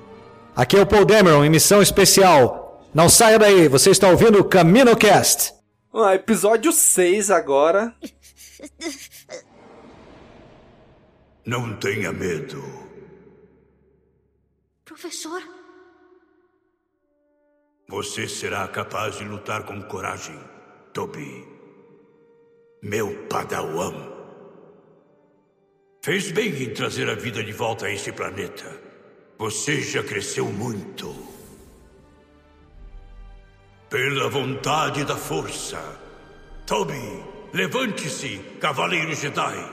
Aqui é o Paul Dameron em missão especial. Não saia daí, você está ouvindo o CaminoCast. Ah, episódio 6 agora. Não tenha medo. Professor? Você será capaz de lutar com coragem, Toby. Meu padawan. Fez bem em trazer a vida de volta a esse planeta. Você já cresceu muito. Pela vontade da força. Toby, levante-se, Cavaleiro Jedi.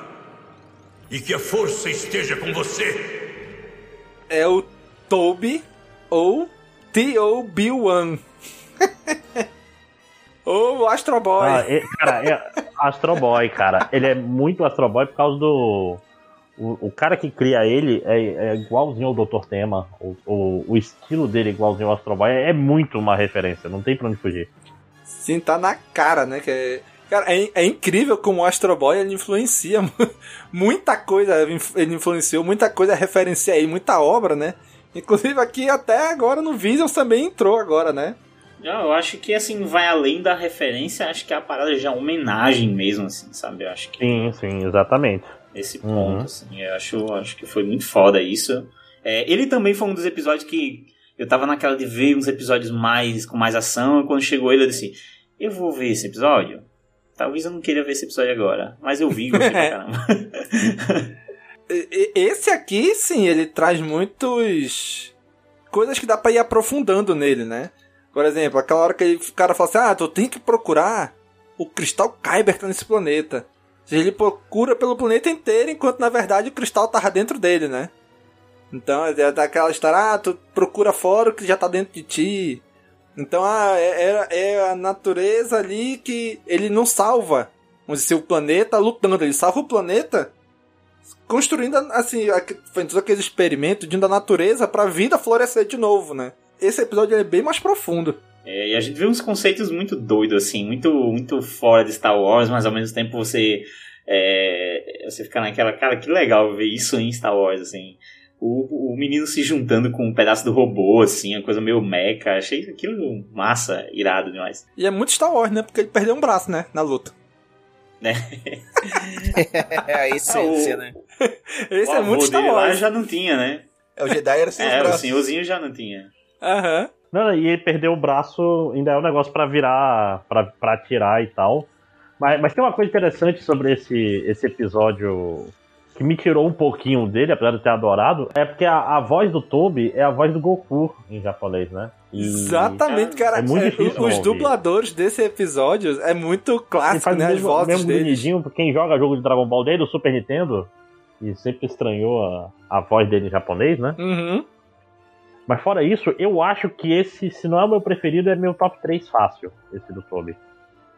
E que a força esteja com você. É o Toby ou T.O.B.1. ou o Astro Boy. Ah, é- cara, é Astro Boy, cara. Ele é muito Astro Boy por causa do. O, o cara que cria ele é, é igualzinho ao Dr. Tema. O, o, o estilo dele é igualzinho ao Astro Boy. É, muito uma referência, não tem pra onde fugir. Sim, tá na cara, né? Que é, cara, é, é incrível como o Astro Boy ele influencia mu- muita coisa. Ele influenciou muita coisa, referencia aí, muita obra, né? Inclusive aqui até agora no Visions também entrou agora, né? Eu acho que assim, vai além da referência, acho que a parada já é uma homenagem mesmo, assim, sabe? Eu acho que Sim, sim, exatamente. esse Uhum. ponto, assim, eu acho, acho que foi muito foda isso. É, ele também foi um dos episódios que eu tava naquela de ver uns episódios mais com mais ação, e quando chegou ele eu disse, eu vou ver esse episódio? Talvez eu não queria ver esse episódio agora, mas eu vi gostei pra caramba. Esse aqui, sim, ele traz muitos. coisas que dá pra ir aprofundando nele, né? Por exemplo, aquela hora que o cara fala assim: ah, tu tem que procurar o cristal Kyber que tá nesse planeta. Ele procura pelo planeta inteiro, enquanto na verdade o cristal tava dentro dele, né? Então é daquela história: ah, tu procura fora o que já tá dentro de ti. Então ah, é, é- é a natureza ali que ele não salva. Vamos dizer, o planeta lutando, ele salva o planeta construindo, assim, fazendo aqueles experimentos de da natureza pra vida florescer de novo, né? Esse episódio é bem mais profundo. É, e a gente vê uns conceitos muito doidos, assim, muito, muito fora de Star Wars, mas ao mesmo tempo você. é, você fica naquela, cara, que legal ver isso em Star Wars, assim. O, o menino se juntando com um pedaço do robô, assim, uma coisa meio mecha. Achei aquilo massa, irado demais. E é muito Star Wars, né? Porque ele perdeu um braço, né? Na luta. Né? É a essência, o- né? Esse o é muito Star dele lá Wars. já não tinha, né? É, o Jedi era sem os É, o braços. senhorzinho já não tinha. Aham. Não, e ele perdeu o braço, ainda é um negócio pra virar, pra, pra atirar e tal. Mas, mas tem uma coisa interessante sobre esse, esse episódio que me tirou um pouquinho dele, apesar de eu ter adorado, é porque a, a voz do Toby é a voz do Goku em japonês, né? E- Exatamente, cara. É muito É, difícil os ouvir. dubladores desse episódio é muito clássico, né? o As mesmo, vozes mesmo deles. bonitinho, pra quem joga jogo de Dragon Ball desde o Super Nintendo e sempre estranhou a, a voz dele em japonês, né? Uhum. Mas fora isso, eu acho que esse, se não é o meu preferido, é meu top 3 fácil, esse do Toby.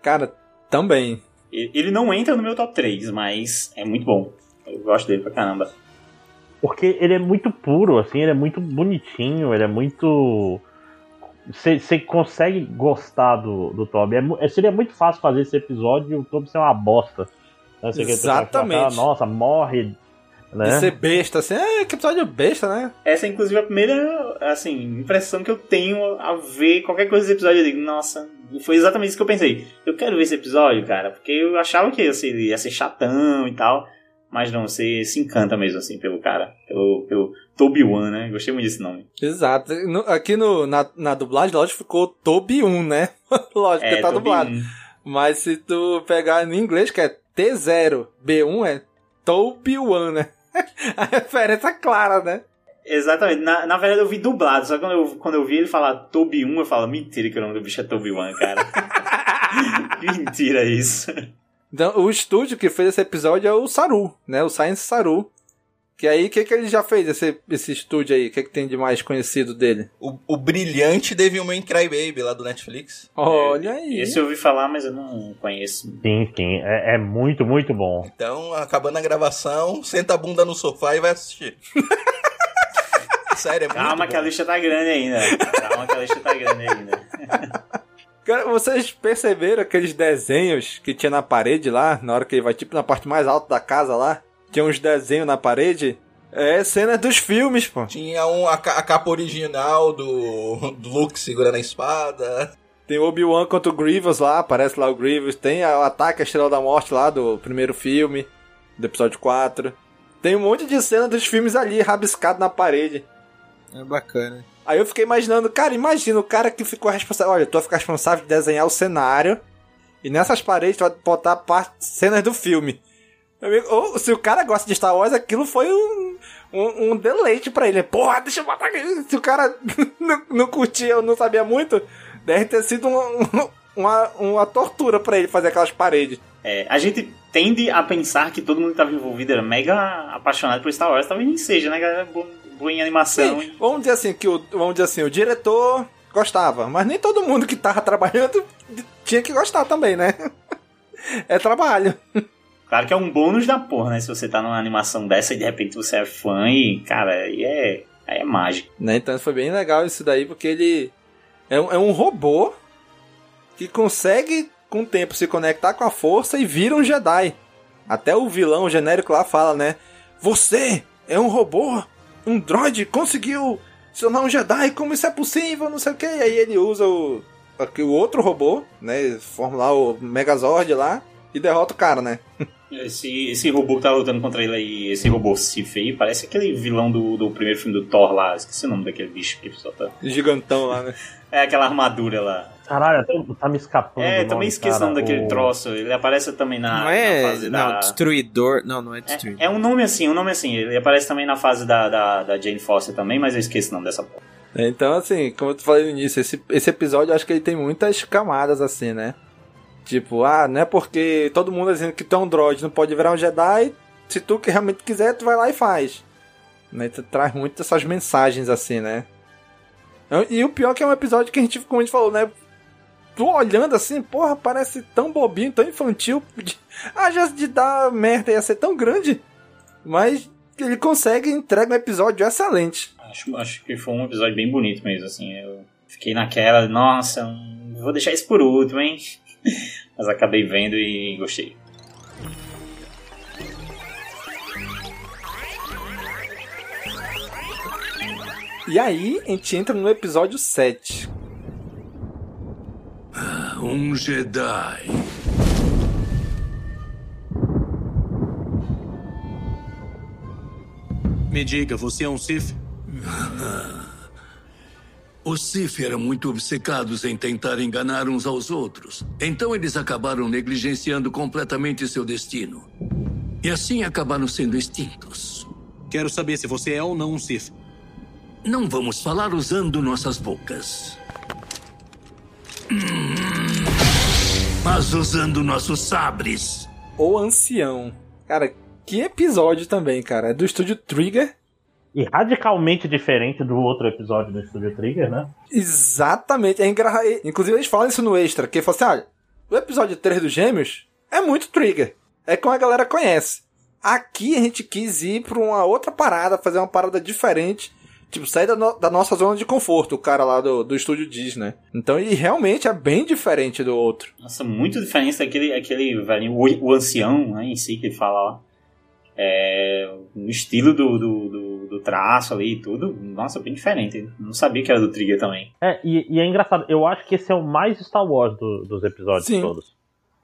Cara, também. Ele não entra no meu top 3, mas é muito bom. Eu gosto dele pra caramba. Porque ele é muito puro, assim, ele é muito bonitinho, ele é muito. Você consegue gostar do, do Toby. É é- seria muito fácil fazer esse episódio e o Toby ser uma bosta. Né? Vai falar, Exatamente. Nossa, morre. Né? De ser besta, assim, é que episódio besta, né? Essa é inclusive a primeira assim, impressão que eu tenho a ver qualquer coisa desse episódio. Eu digo, nossa, foi exatamente isso que eu pensei. Eu quero ver esse episódio, cara, porque eu achava que ia ser, ia ser chatão e tal. Mas não, você se encanta mesmo, assim, pelo cara. Pelo, pelo Toby One, né? Gostei muito desse nome. Exato. No- aqui no, na, na dublagem, lógico, ficou Toby 1, né? lógico É, que tá Toby dublado. 1. Mas se tu pegar no inglês, que é T0, B1 é Toby 1, né? A referência clara, né? Exatamente. Na, na verdade eu vi dublado, só que quando eu, quando eu vi ele falar Toby 1, eu falo, mentira que o nome do bicho é Toby One, cara. mentira isso. Então, o estúdio que fez esse episódio é o Saru, né? O Science Saru. Que aí, o que, que ele já fez, esse, esse estúdio aí? O que, que tem de mais conhecido dele? O, o brilhante Devilman Crybaby lá do Netflix. Olha aí. Esse eu ouvi falar, mas eu não conheço. Sim, sim, é, é muito, muito bom. Então, acabando a gravação, senta a bunda no sofá e vai assistir. Sério, é muito Calma que a lista tá grande ainda. Calma que a lista tá grande ainda. Cara, vocês perceberam aqueles desenhos que tinha na parede lá, na hora que ele vai tipo na parte mais alta da casa lá? Tinha uns desenhos na parede? É cena dos filmes, pô. Tinha um, a, a capa original do, do Luke segurando a espada. Tem o Obi-Wan contra o Grievous lá, aparece lá o Grievous. Tem o ataque à Estrela da Morte lá do primeiro filme, do episódio 4. Tem um monte de cena dos filmes ali, rabiscado na parede. É bacana. Aí eu fiquei imaginando, cara, imagina o cara que ficou responsável. Olha, tu vai ficar responsável de desenhar o cenário. E nessas paredes tu vai botar parte, cenas do filme. Amigo, Ou se o cara gosta de Star Wars, aquilo foi um, um, um deleite pra ele. Porra, deixa eu botar aqui. Se o cara não, não curtia ou não sabia muito, deve ter sido um- uma, uma tortura pra ele fazer aquelas paredes. É, a gente tende a pensar que todo mundo que estava envolvido era mega apaixonado por Star Wars, talvez nem seja, né, galera? Boa, em animação. Sim, vamos dizer assim, que o, vamos dizer assim, o diretor gostava, mas nem todo mundo que tava trabalhando tinha que gostar também, né? É trabalho. Claro que é um bônus da porra, né? Se você tá numa animação dessa e de repente você é fã e, cara, aí é, aí é mágico. Né? Então foi bem legal isso daí, porque ele é um, é um robô que consegue, com o tempo, se conectar com a força e vira um Jedi. Até o vilão genérico lá fala, né? Você é um robô, um droid, conseguiu se tornar um Jedi, como isso é possível, não sei o que. E aí ele usa o, aqui, o outro robô, né? Forma lá o Megazord lá e derrota o cara, né? Esse, esse robô que tá lutando contra ele aí, esse robô Sif aí, parece aquele vilão do, do primeiro filme do Thor lá. Esqueci o nome daquele bicho que só tá. Gigantão lá, né? É aquela armadura lá. Caralho, até tá me escapando. É, o também nome, esqueci o nome daquele troço. Ele aparece também na, não na é. fase Não, da. Destruidor. Não, não é Destruidor. É um nome assim, um nome assim. Ele aparece também na fase da, da, da Jane Foster também, mas eu esqueci o nome dessa porra. Então, assim, como eu falei no início, esse, esse episódio eu acho que ele tem muitas camadas, assim, né? Tipo, ah, não é porque todo mundo dizendo que tu é um droid não pode virar um Jedi, se tu que realmente quiser, tu vai lá e faz. Né? Tu traz muitas essas mensagens, assim, né? E o pior é que é um episódio que a gente, como a gente falou, né? Tu olhando assim, porra, parece tão bobinho, tão infantil. A chance de dar merda ia ser tão grande. Mas ele consegue e entrega um episódio excelente. Acho, acho que foi um episódio bem bonito mesmo, assim. Eu fiquei naquela, nossa, vou deixar isso por último, hein? Mas acabei vendo e gostei. E aí, a gente entra no episódio 7. Um Jedi. Me diga, você é um Sith? Os Sith eram muito obcecados em tentar enganar uns aos outros. Então eles acabaram negligenciando completamente seu destino. E assim acabaram sendo extintos. Quero saber se você é ou não um Sith. Não vamos falar usando nossas bocas. Mas usando nossos sabres. O Ancião. Cara, que episódio também, cara. É do estúdio Trigger. E radicalmente diferente do outro episódio do Estúdio Trigger, né? Exatamente. É engra... Inclusive, eles falam isso no extra. Que falam assim: olha, o episódio 3 dos Gêmeos é muito Trigger. É como a galera conhece. Aqui a gente quis ir pra uma outra parada, fazer uma parada diferente. Tipo, sair da, no- da nossa zona de conforto, o cara lá do, do estúdio diz, né? Então, e realmente é bem diferente do outro. Nossa, muito diferente daquele aquele velhinho, o, o ancião né, em si que ele fala lá. É, o estilo do, do, do, do traço ali e tudo, nossa, bem diferente. Não sabia que era do Trigger também. É, e, e é engraçado, eu acho que esse é o mais Star Wars do- dos episódios Sim. todos.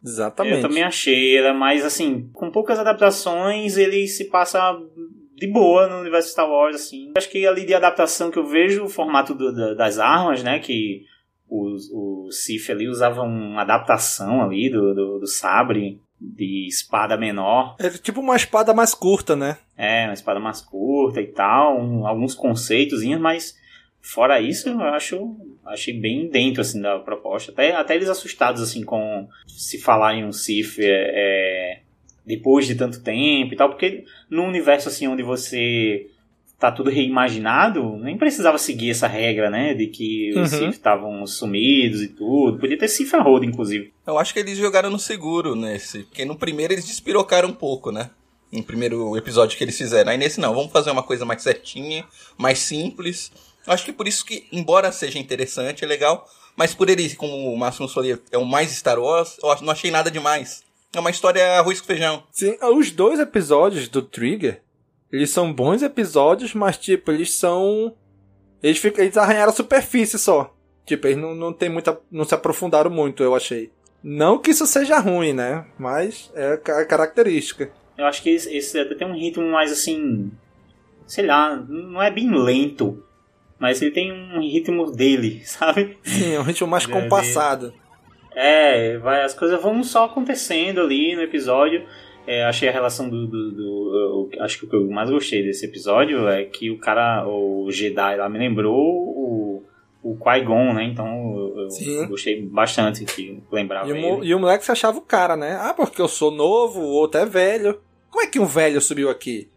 Exatamente. Eu também achei, era mais assim, com poucas adaptações, ele se passa de boa no universo Star Wars, assim. Acho que ali de adaptação que eu vejo, o formato do- da- das armas, né, que os, os Sith ali usavam uma adaptação ali do, do, do sabre de espada menor. É tipo uma espada mais curta, né? É, uma espada mais curta e tal, um- alguns conceitos, mas fora isso, eu acho achei bem dentro assim da proposta. Até, até eles assustados assim com se falarem um Sith é, é, depois de tanto tempo e tal, porque num universo assim onde você tá tudo reimaginado, nem precisava seguir essa regra, né, de que os Uhum. Sith estavam sumidos e tudo. Podia ter Sith Road, inclusive. Eu acho que eles jogaram no seguro nesse. Porque no primeiro eles despirocaram um pouco, né? No primeiro episódio que eles fizeram. Aí nesse não, vamos fazer uma coisa mais certinha, mais simples. Eu acho que por isso que, embora seja interessante, é legal. Mas por ele, como o Máximo Solia é o mais Star Wars, eu não achei nada demais. É uma história arroz com feijão. Sim, os dois episódios do Trigger, eles são bons episódios, mas tipo, eles são. Eles, ficam, eles arranharam a superfície só. Tipo, eles não, não tem muita. não se aprofundaram muito, eu achei. Não que isso seja ruim, né? Mas é a ca- característica. Eu acho que esse, esse até tem um ritmo mais assim. Sei lá, não é bem lento. mas ele tem um ritmo dele, sabe? Sim, é um ritmo mais Deve- compassado. É, vai, as coisas vão só acontecendo ali no episódio. É, achei a relação do, do, do- eu Acho que o que eu mais gostei desse episódio é que o cara, o Jedi lá, me lembrou o, o Qui-Gon, né? Então eu, eu gostei bastante que lembrava E o, e o moleque se achava o cara, né? Ah, porque eu sou novo, o outro é velho. Como é que um velho subiu aqui?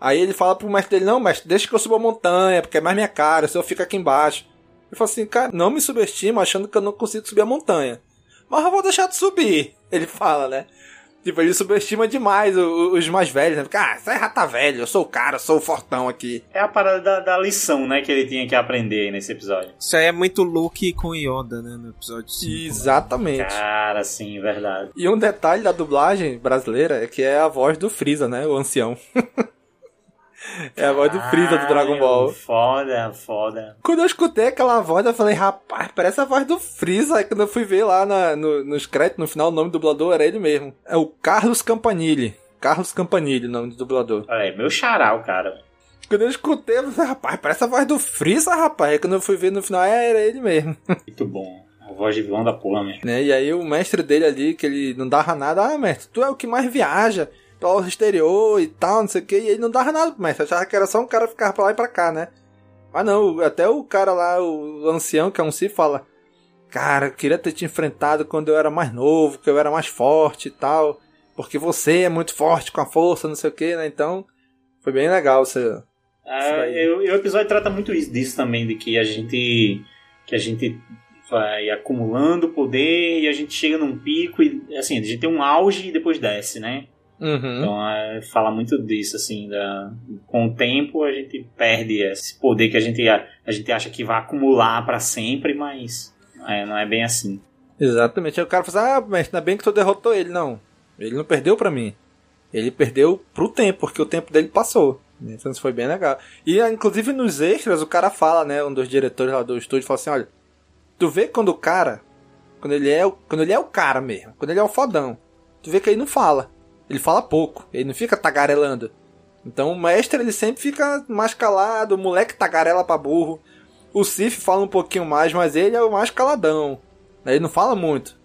Aí ele fala pro mestre dele, não, mestre, deixa que eu suba a montanha, porque é mais minha cara, se eu fico aqui embaixo. Ele fala assim, cara, não me subestima achando que eu não consigo subir a montanha. Mas eu vou deixar de subir. Ele fala, né? Tipo, ele subestima demais os mais velhos, né? Porque, ah, você já tá velho, eu sou o cara, eu sou o fortão aqui. É a parada da, da lição, né? Que ele tinha que aprender nesse episódio. Isso aí é muito Luke com Yoda, né? No episódio 5. Exatamente. Cara, sim, verdade. E um detalhe da dublagem brasileira é que é a voz do Freeza, né? O ancião. é a voz do Freeza do Dragon Ball. Foda, foda. Quando eu escutei aquela voz, eu falei, rapaz, parece a voz do Freeza. Aí quando eu fui ver lá na- no- nos créditos, no final, o nome do dublador era ele mesmo. É o Carlos Campanile. Carlos Campanile, o nome do dublador. Olha aí, meu o cara. Quando eu escutei, eu falei, rapaz, parece a voz do Freeza, rapaz. Aí quando eu fui ver no final, é, era ele mesmo. Muito bom. A voz de vilão da porra mesmo. né? E aí o mestre dele ali, que ele não dava nada, ah, mestre, tu é o que mais viaja pelo exterior e tal, não sei o que, e ele não dava nada pro mestre, achava que era só um cara ficar pra lá e pra cá, né? Mas não, até o cara lá, o ancião, que é um Sith, fala, cara, eu queria ter te enfrentado quando eu era mais novo, que eu era mais forte e tal, porque você é muito forte com a força, não sei o que, né? Então, foi bem legal você... É, e o, e o episódio trata muito isso, disso também, de que a gente que a gente vai acumulando poder e a gente chega num pico e assim, a gente tem um auge e depois desce, né? Uhum. Então é, fala muito disso, assim, da, com o tempo a gente perde esse poder que a gente, a, a gente acha que vai acumular pra sempre, mas é, não é bem assim. Exatamente. Aí o cara fala assim, ah, mas ainda bem que tu derrotou ele. Não, ele não perdeu pra mim. Ele perdeu pro tempo, porque o tempo dele passou. Então isso foi bem legal. E ah, inclusive nos extras o cara fala, né, um dos diretores lá do estúdio fala assim, olha, tu vê quando o cara, quando ele é, o- quando ele é o cara mesmo, quando ele é o fodão, tu vê que ele não fala. Ele fala pouco, ele não fica tagarelando. Então o mestre ele sempre fica mais calado, o moleque tagarela pra burro. O Sif fala um pouquinho mais, mas ele é o mais caladão. Ele não fala muito.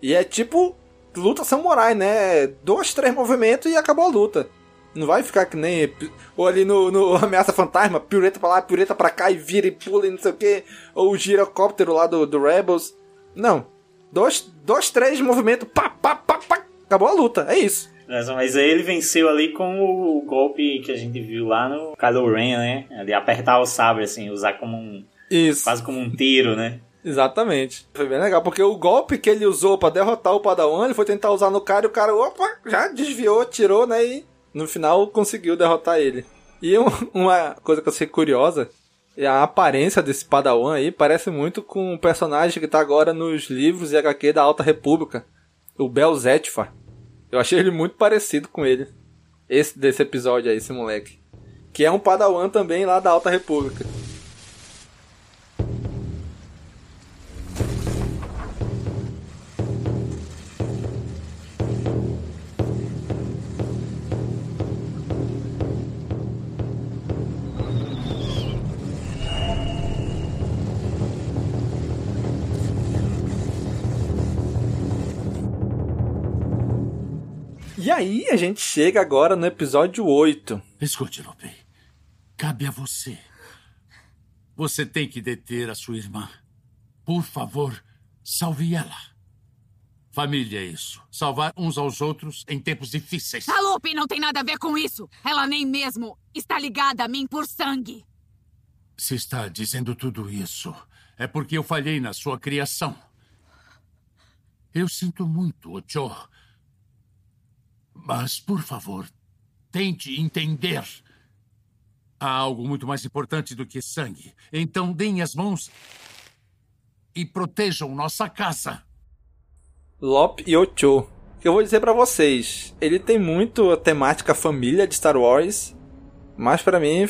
E é tipo luta samurai, né? Dois, três movimentos e acabou a luta. Não vai ficar que nem. Ou ali no, no Ameaça Fantasma, pirueta pra lá, pirueta pra cá e vira e pula e não sei o que. Ou o girocóptero lá do, do Rebels. Não. Dois, dois três movimentos, pá, pá, pá, pá. Acabou a luta, é isso. Mas, mas aí ele venceu ali com o golpe que a gente viu lá no Kylo Ren, né? De apertar o sabre, assim, usar como um. Isso. Quase como um tiro, né? Exatamente. Foi bem legal, porque o golpe que ele usou pra derrotar o Padawan, ele foi tentar usar no cara e o cara, opa, já desviou, tirou, né? E no final conseguiu derrotar ele. E um- uma coisa que eu achei curiosa é a aparência desse Padawan aí parece muito com o personagem que tá agora nos livros e HQ da Alta República, o Bel Zetfa. Eu achei ele muito parecido com ele. Esse desse episódio aí, esse moleque. Que é um Padawan também lá da Alta República. E aí a gente chega agora no episódio 8. Escute, Lupe. Cabe a você. Você tem que deter a sua irmã. Por favor, salve ela. Família é isso. Salvar uns aos outros em tempos difíceis. A Lupe não tem nada a ver com isso. Ela nem mesmo está ligada a mim por sangue. Se está dizendo tudo isso, é porque eu falhei na sua criação. Eu sinto muito, Ocho. Mas, por favor, tente entender. Há algo muito mais importante do que sangue. Então, deem as mãos e protejam nossa casa. Lop e Ocho. Eu vou dizer pra vocês, ele tem muito a temática família de Star Wars, mas pra mim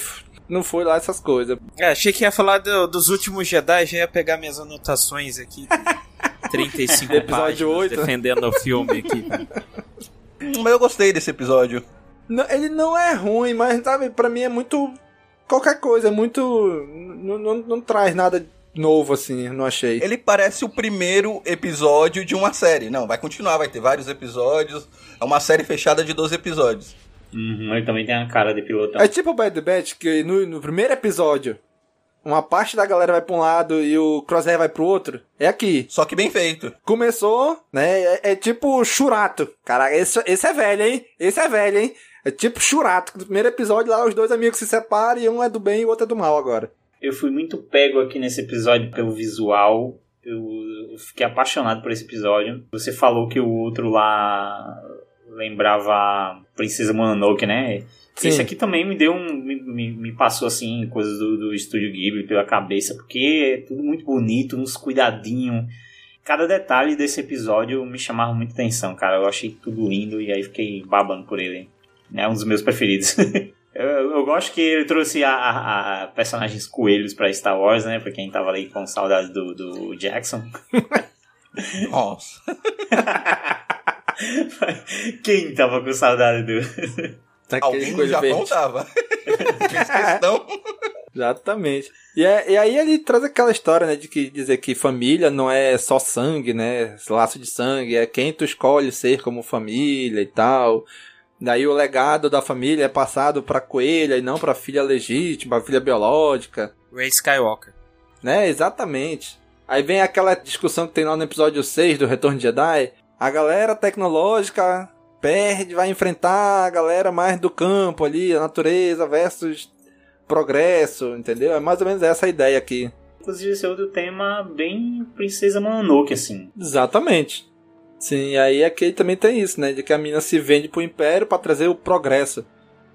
não foi lá essas coisas. É, achei que ia falar do- dos últimos Jedi, já ia pegar minhas anotações aqui. 35 Episódio páginas 8. defendendo o filme aqui. Mas eu gostei desse episódio. Não, ele não é ruim, mas sabe, pra mim é muito qualquer coisa, é muito. Não, não, não traz nada novo, assim, não achei. Ele parece o primeiro episódio de uma série. Não, vai continuar, vai ter vários episódios. É uma série fechada de 12 episódios. Uhum, ele também tem a cara de pilotão. É tipo o Bad Batch, que no, no primeiro episódio, uma parte da galera vai pra um lado e o Crosshair vai pro outro. É aqui. Só que bem feito. Começou, né? É, é tipo Churato. Cara, esse, esse é velho, hein? Esse é velho, hein? É tipo Churato. No primeiro episódio lá, os dois amigos se separam e um é do bem e o outro é do mal agora. Eu fui muito pego aqui nesse episódio pelo visual. Eu, eu fiquei apaixonado por esse episódio. Você falou que o outro lá lembrava Princesa Mononoke, né? Sim. Esse aqui também me deu um. Me, me, passou assim, coisas do, do estúdio Ghibli pela cabeça, porque é tudo muito bonito, uns cuidadinhos. Cada detalhe desse episódio me chamava muita atenção, cara. Eu achei tudo lindo e aí fiquei babando por ele. É um dos meus preferidos. eu, eu gosto que ele trouxe a, a- a personagens coelhos pra Star Wars, né? Pra quem tava ali com saudade do, do Jackson. Nossa. Quem tava com saudade do. Alguém no Japão tava. Fiz questão. Exatamente. E, é- e aí ele traz aquela história, né, de que dizer que família não é só sangue, né, laço de sangue, é quem tu escolhe ser como família e tal. Daí o legado da família é passado pra coelha e não pra filha legítima, filha biológica. Ray Skywalker. Né, exatamente. Aí vem aquela discussão que tem lá no episódio 6 do Retorno de Jedi. A galera tecnológica perde, vai enfrentar a galera mais do campo ali, a natureza versus progresso, entendeu? É mais ou menos essa a ideia aqui. Inclusive, esse é outro tema bem Princesa Mononoke, assim. Exatamente. Sim, e aí aqui também tem isso, né? De que a mina se vende pro Império pra trazer o progresso.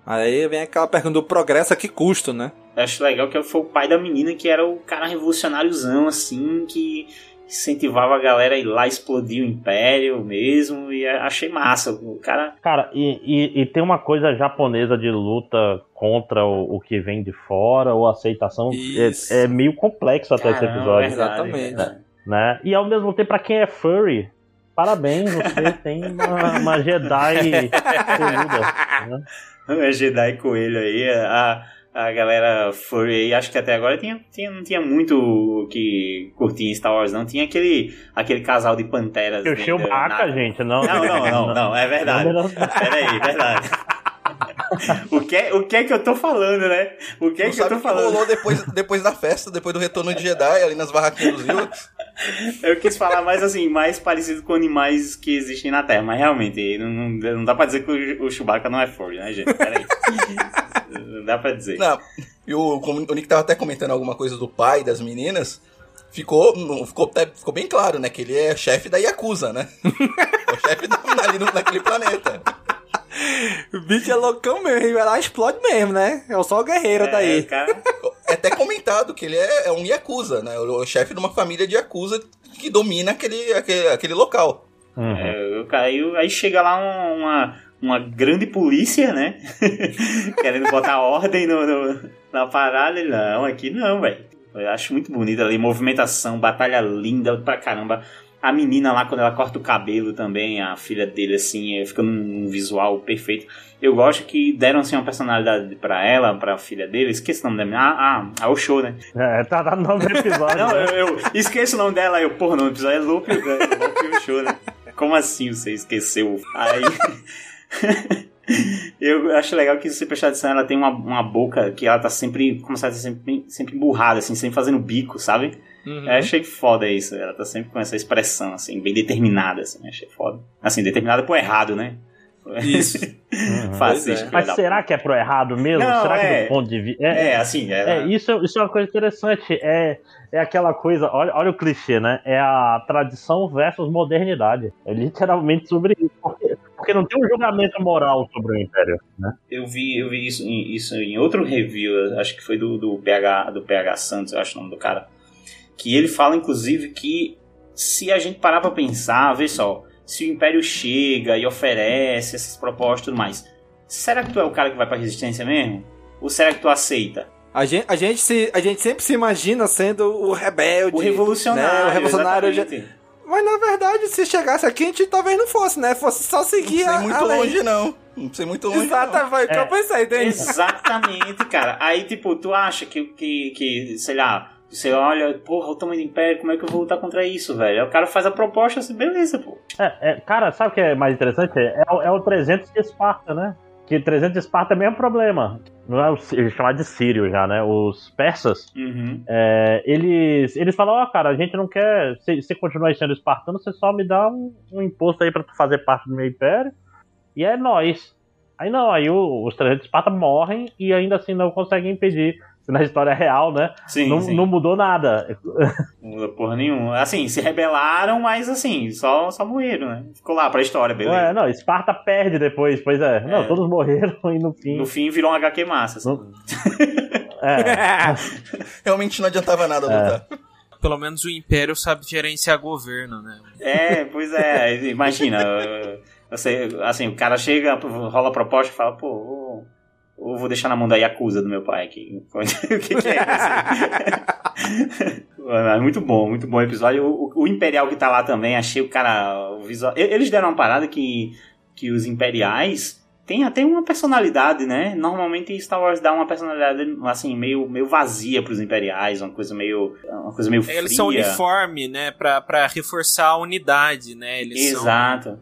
Aí vem aquela pergunta do progresso a que custo, né? Eu acho legal que foi o pai da menina que era o cara revolucionáriozão, assim, que incentivava a galera a ir lá explodir o Império mesmo. E achei massa. O cara. Cara, e, e, e tem uma coisa japonesa de luta contra o, o que vem de fora, ou aceitação. É, é meio complexo até esse Caramba, episódio. verdade, Exatamente. verdade. Né? E ao mesmo tempo, pra quem é furry, parabéns, você tem uma, uma Jedi peluda. Né? É Jedi Coelho aí, a, a galera furry aí, acho que até agora tinha, tinha, não tinha muito que curtia em Star Wars, não. Tinha aquele, aquele casal de panteras. O dentro da Chewbacca, nave. gente, não. Não, não, não, não, é verdade. Não, não, não. Peraí, verdade. O que, é- o que é que eu tô falando, né? O que é Não que eu tô o que falando? rolou depois, depois da festa, depois do retorno de Jedi, ali nas barraquinhas dos Ewoks. Eu quis falar mais assim, mais parecido com animais que existem na Terra, mas realmente não, não, não dá pra dizer que o, o Chewbacca não é furry, né, gente? Peraí. Não dá pra dizer. Não, e o, o Nick tava até comentando alguma coisa do pai das meninas. Ficou, ficou, ficou bem claro, né? Que ele é chefe da Yakuza, né? é o chefe da, ali no- naquele planeta. O bicho é loucão mesmo, ele vai lá e explode mesmo, né? É só o guerreiro daí. É até comentado que ele é, é um Yakuza, né? O, o chefe de uma família de Yakuza que domina aquele, aquele, aquele local. É, o cara- aí, aí chega lá um- uma, uma grande polícia, né? Querendo botar ordem no, no- na parada. Não, aqui não, velho. Eu acho muito bonito ali, movimentação, batalha linda pra caramba. A menina lá, quando ela corta o cabelo também, a filha dele, assim, é, fica num, visual perfeito. Eu gosto que deram, assim, uma personalidade pra ela, pra filha dele. Esqueci o nome da menina. Ah, ah, a Osho, né? É, tá, tá no nome do episódio. Não, né? eu, eu esqueço o nome dela, eu, porra, no episódio é Lupe, Lupe Show, né? Como assim você esqueceu? Aí. eu acho legal que se você prestar atenção, ela tem uma, uma boca que ela tá sempre, como se ela tá sempre, sempre emburrada, assim, sempre fazendo bico, sabe? Uhum. Eu achei foda isso, ela tá sempre com essa expressão, assim, bem determinada, assim, achei foda. Assim, determinada pro errado, né? Isso. Fascista. filha Mas será que é pro errado mesmo? Não, será que é. do ponto de vista. É, assim, é- é, isso, isso é uma coisa interessante. É, é aquela coisa, olha, olha o clichê, né? É a tradição versus modernidade. É literalmente sobre isso. Porque, porque não tem um julgamento moral sobre o Império, né? Eu vi, eu vi isso, em- isso em outro review, acho que foi do, do, PH, do PH Santos, eu acho o nome do cara. Que ele fala, inclusive, que se a gente parar pra pensar, vê só, se o Império chega e oferece essas propostas e tudo mais, será que tu é o cara que vai pra resistência mesmo? Ou será que tu aceita? A gente, a, gente se, a gente sempre se imagina sendo o rebelde. O revolucionário, né? O revolucionário. exatamente. Mas na verdade, se chegasse aqui, a gente talvez não fosse, né? Fosse só seguir Não a sei muito a lei. longe, não. Não sei muito longe, Exato, não. foi o que eu pensei, entende? Exatamente, cara. Aí, tipo, tu acha que, que, que, sei lá, você olha, porra, o tamanho do Império, como é que eu vou lutar contra isso, velho? Aí o cara faz a proposta assim, beleza, pô. É, é, cara, sabe o que é mais interessante? É, o- é o 300 de Esparta, né? Que 300 de Esparta é o mesmo problema. Não é o Sírio, chamar de Sírio já, né? Os persas, Uhum. é, eles, eles falam, ó, cara, a gente não quer. Se você continuar sendo espartano, você só me dá um, um imposto aí pra tu fazer parte do meu império. E é nós. Aí não, aí o- os 300 de Esparta morrem e ainda assim não conseguem impedir. Na história real, né? Sim, não, sim. não mudou nada. Não muda porra nenhuma. Assim, se rebelaram, mas assim, só, só morreram, né? Ficou lá pra história, beleza. Ué, não, Esparta perde depois, pois é. Não, É. todos morreram e no fim. No fim virou um HQ massa. assim. É. Realmente não adiantava nada lutar. Pelo menos o Império sabe gerenciar governo, né? É, pois é. Imagina, você, assim, o cara chega, rola a proposta e fala, pô, eu vou deixar na mão da Yakuza do meu pai aqui. o que, que é isso? Mas muito bom, muito bom episódio. O, o- Imperial que tá lá também, achei o cara. O visual... Eles deram uma parada que, que os Imperiais têm até uma personalidade, né? Normalmente Star Wars dá uma personalidade assim, meio, meio vazia pros Imperiais, uma coisa meio. Uma coisa meio fria. Eles são uniforme, né? Pra, pra reforçar a unidade, né? Eles são- Exato.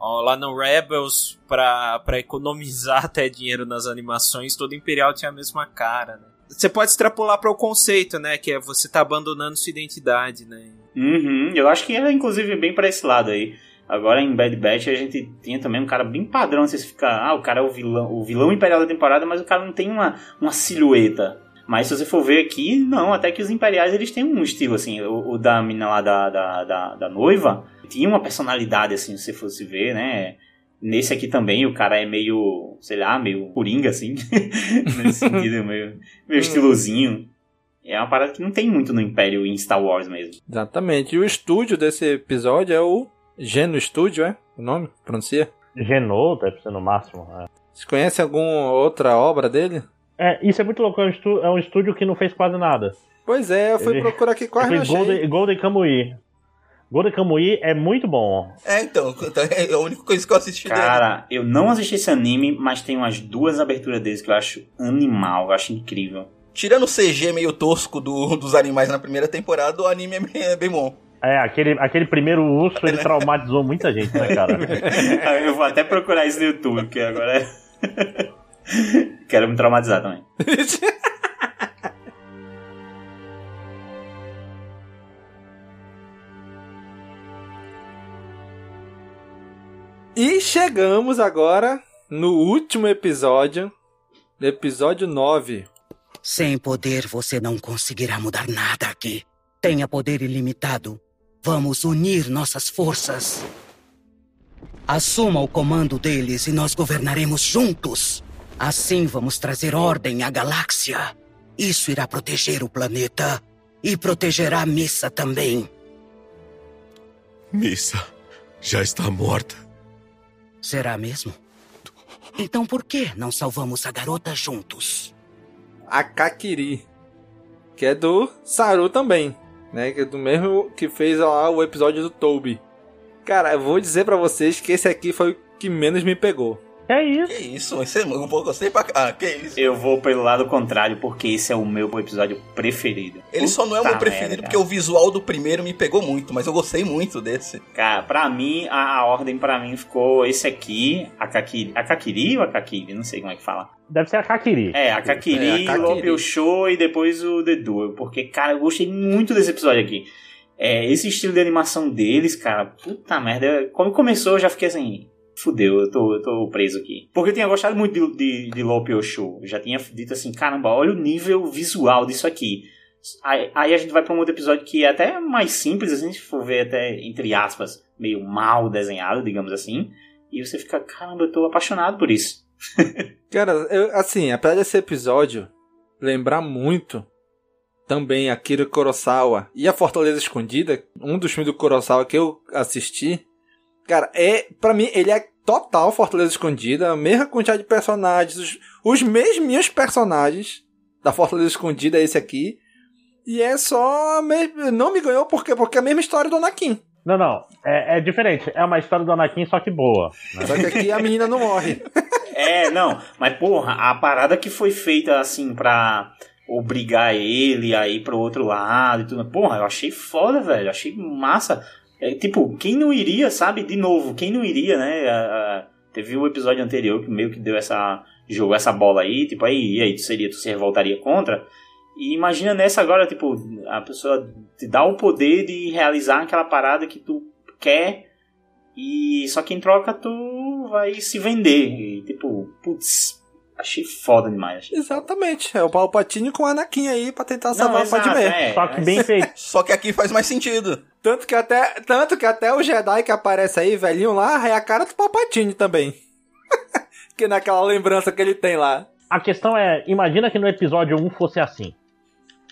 Lá no Rebels, pra, pra economizar até dinheiro nas animações, todo Imperial tinha a mesma cara, né? Você pode extrapolar para o conceito, né? Que é você tá abandonando sua identidade, né? Uhum, eu acho que era inclusive bem pra esse lado aí. Agora em Bad Batch a gente tinha também um cara bem padrão, você fica, ah, o cara é o vilão, o vilão imperial da temporada, mas o cara não tem uma, uma silhueta. Mas se você for ver aqui, não, até que os imperiais eles têm um estilo assim, o, o da mina lá da, da, da, da noiva tinha uma personalidade assim, se você fosse ver, né? Nesse aqui também o cara é meio, sei lá, meio coringa assim, nesse sentido, meio, meio estilosinho. É uma parada que não tem muito no Império e em Star Wars mesmo. Exatamente. E o estúdio desse episódio é o Geno Studio, é? O nome? Pronuncia? Genô, deve ser no máximo. É. Você conhece alguma outra obra dele? É, isso é muito louco. É um, é um estúdio que não fez quase nada. Pois é, eu fui Ele- procurar aqui quase não Ele fez achei. Golden, Golden Kamuy. Kamuy é muito bom. É, então, é a única coisa que eu assisti dele. Cara, eu não assisti esse anime, mas tem umas duas aberturas deles que eu acho animal, eu acho incrível. Tirando o CG meio tosco do- dos animais na primeira temporada, o anime é bem, é bem bom. É, aquele, aquele primeiro urso, ele traumatizou muita gente, né, cara? eu vou até procurar isso no YouTube, porque agora. é- Quero me traumatizar também. E chegamos agora no último episódio, episódio 9. Sem poder você não conseguirá mudar nada aqui. Tenha poder ilimitado. Vamos unir nossas forças. Assuma o comando deles e nós governaremos juntos. Assim vamos trazer ordem à galáxia. Isso irá proteger o planeta e protegerá a Missa também. Missa já está morta. Será mesmo? Então por que não salvamos a garota juntos? A Kakiri, que é do Saru também, né? Que é do mesmo que fez lá o episódio do Toby. Cara, eu vou dizer pra vocês que esse aqui foi o que menos me pegou. É isso. Que isso, esse é um pouco gostei pra cá. Que isso? Eu vou pelo lado contrário, porque esse é o meu episódio preferido. Ele só não é o meu Puta preferido merda, porque o visual do primeiro me pegou muito, mas eu gostei muito desse. Cara, pra mim, a, a ordem pra mim ficou esse aqui, a Kakiri. A Kakiri ou a Kakiri? Não sei como é que fala. Deve ser a Kakiri. É, a Kakiri, É, a Kakiri. Lopio Show e depois o The Duel. Porque, cara, eu gostei muito desse episódio aqui. É, esse estilo de animação deles, cara, puta merda. Quando começou, eu já fiquei assim. Fudeu, eu tô, eu tô preso aqui. Porque eu tinha gostado muito de, de, de Lopio Show. Eu já tinha dito assim, caramba, olha o nível visual disso aqui. Aí, aí a gente vai pra um outro episódio que é até mais simples, assim, se for ver até, entre aspas, meio mal desenhado, digamos assim. E você fica, caramba, eu tô apaixonado por isso. Cara, eu, assim, apesar desse episódio lembrar muito também Akira Kurosawa e a Fortaleza Escondida, um dos filmes do Kurosawa que eu assisti, cara, é para mim ele é total Fortaleza Escondida, a mesma quantidade de personagens, os, os mesmos personagens da Fortaleza Escondida é esse aqui. E é só. Não me ganhou porque, porque é a mesma história do Anakin. Não, não. É, é diferente. É uma história do Anakin, só que boa. né? Só que aqui a menina não morre. É, não, mas porra, a parada que foi feita assim pra obrigar ele a ir pro outro lado e tudo. Porra, eu achei foda, velho. Achei massa. É, tipo, quem não iria, sabe? De novo, quem não iria, né? A- a- teve o episódio anterior que meio que deu essa. jogou essa bola aí, tipo, aí, e aí tu seria, tu se revoltaria contra. E imagina nessa agora, tipo, a pessoa te dá o poder de realizar aquela parada que tu quer. E só que em troca tu vai se vender. E tipo, putz, achei foda demais. Exatamente. É o Palpatine com o Anakin aí pra tentar salvar o Padmé. é, Só que bem feito. Só que aqui faz mais sentido. Tanto que até, tanto que até o Jedi que aparece aí, velhinho lá, é a cara do Palpatine também. que naquela lembrança que ele tem lá. A questão é, imagina que no episódio 1 fosse assim.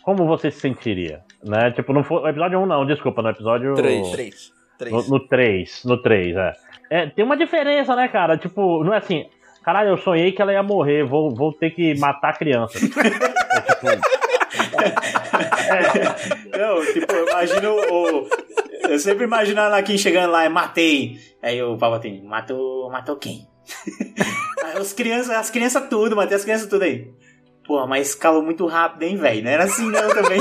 Como você se sentiria? Né? Tipo, não foi. No episódio 1 não, desculpa, no episódio. Três. Três. Três. No, no 3, no 3, é. é. Tem uma diferença, né, cara? Tipo, não é assim. Caralho, eu sonhei que ela ia morrer, vou, vou ter que matar a criança. Não, tipo, eu imagino o. Eu sempre imagino a Anakin chegando lá e matei. Aí o Palpatine, matou. Matou quem? Aí os crianças, as crianças tudo, matei as crianças tudo aí. Pô, mas escalou muito rápido, hein, velho? Não era assim não também.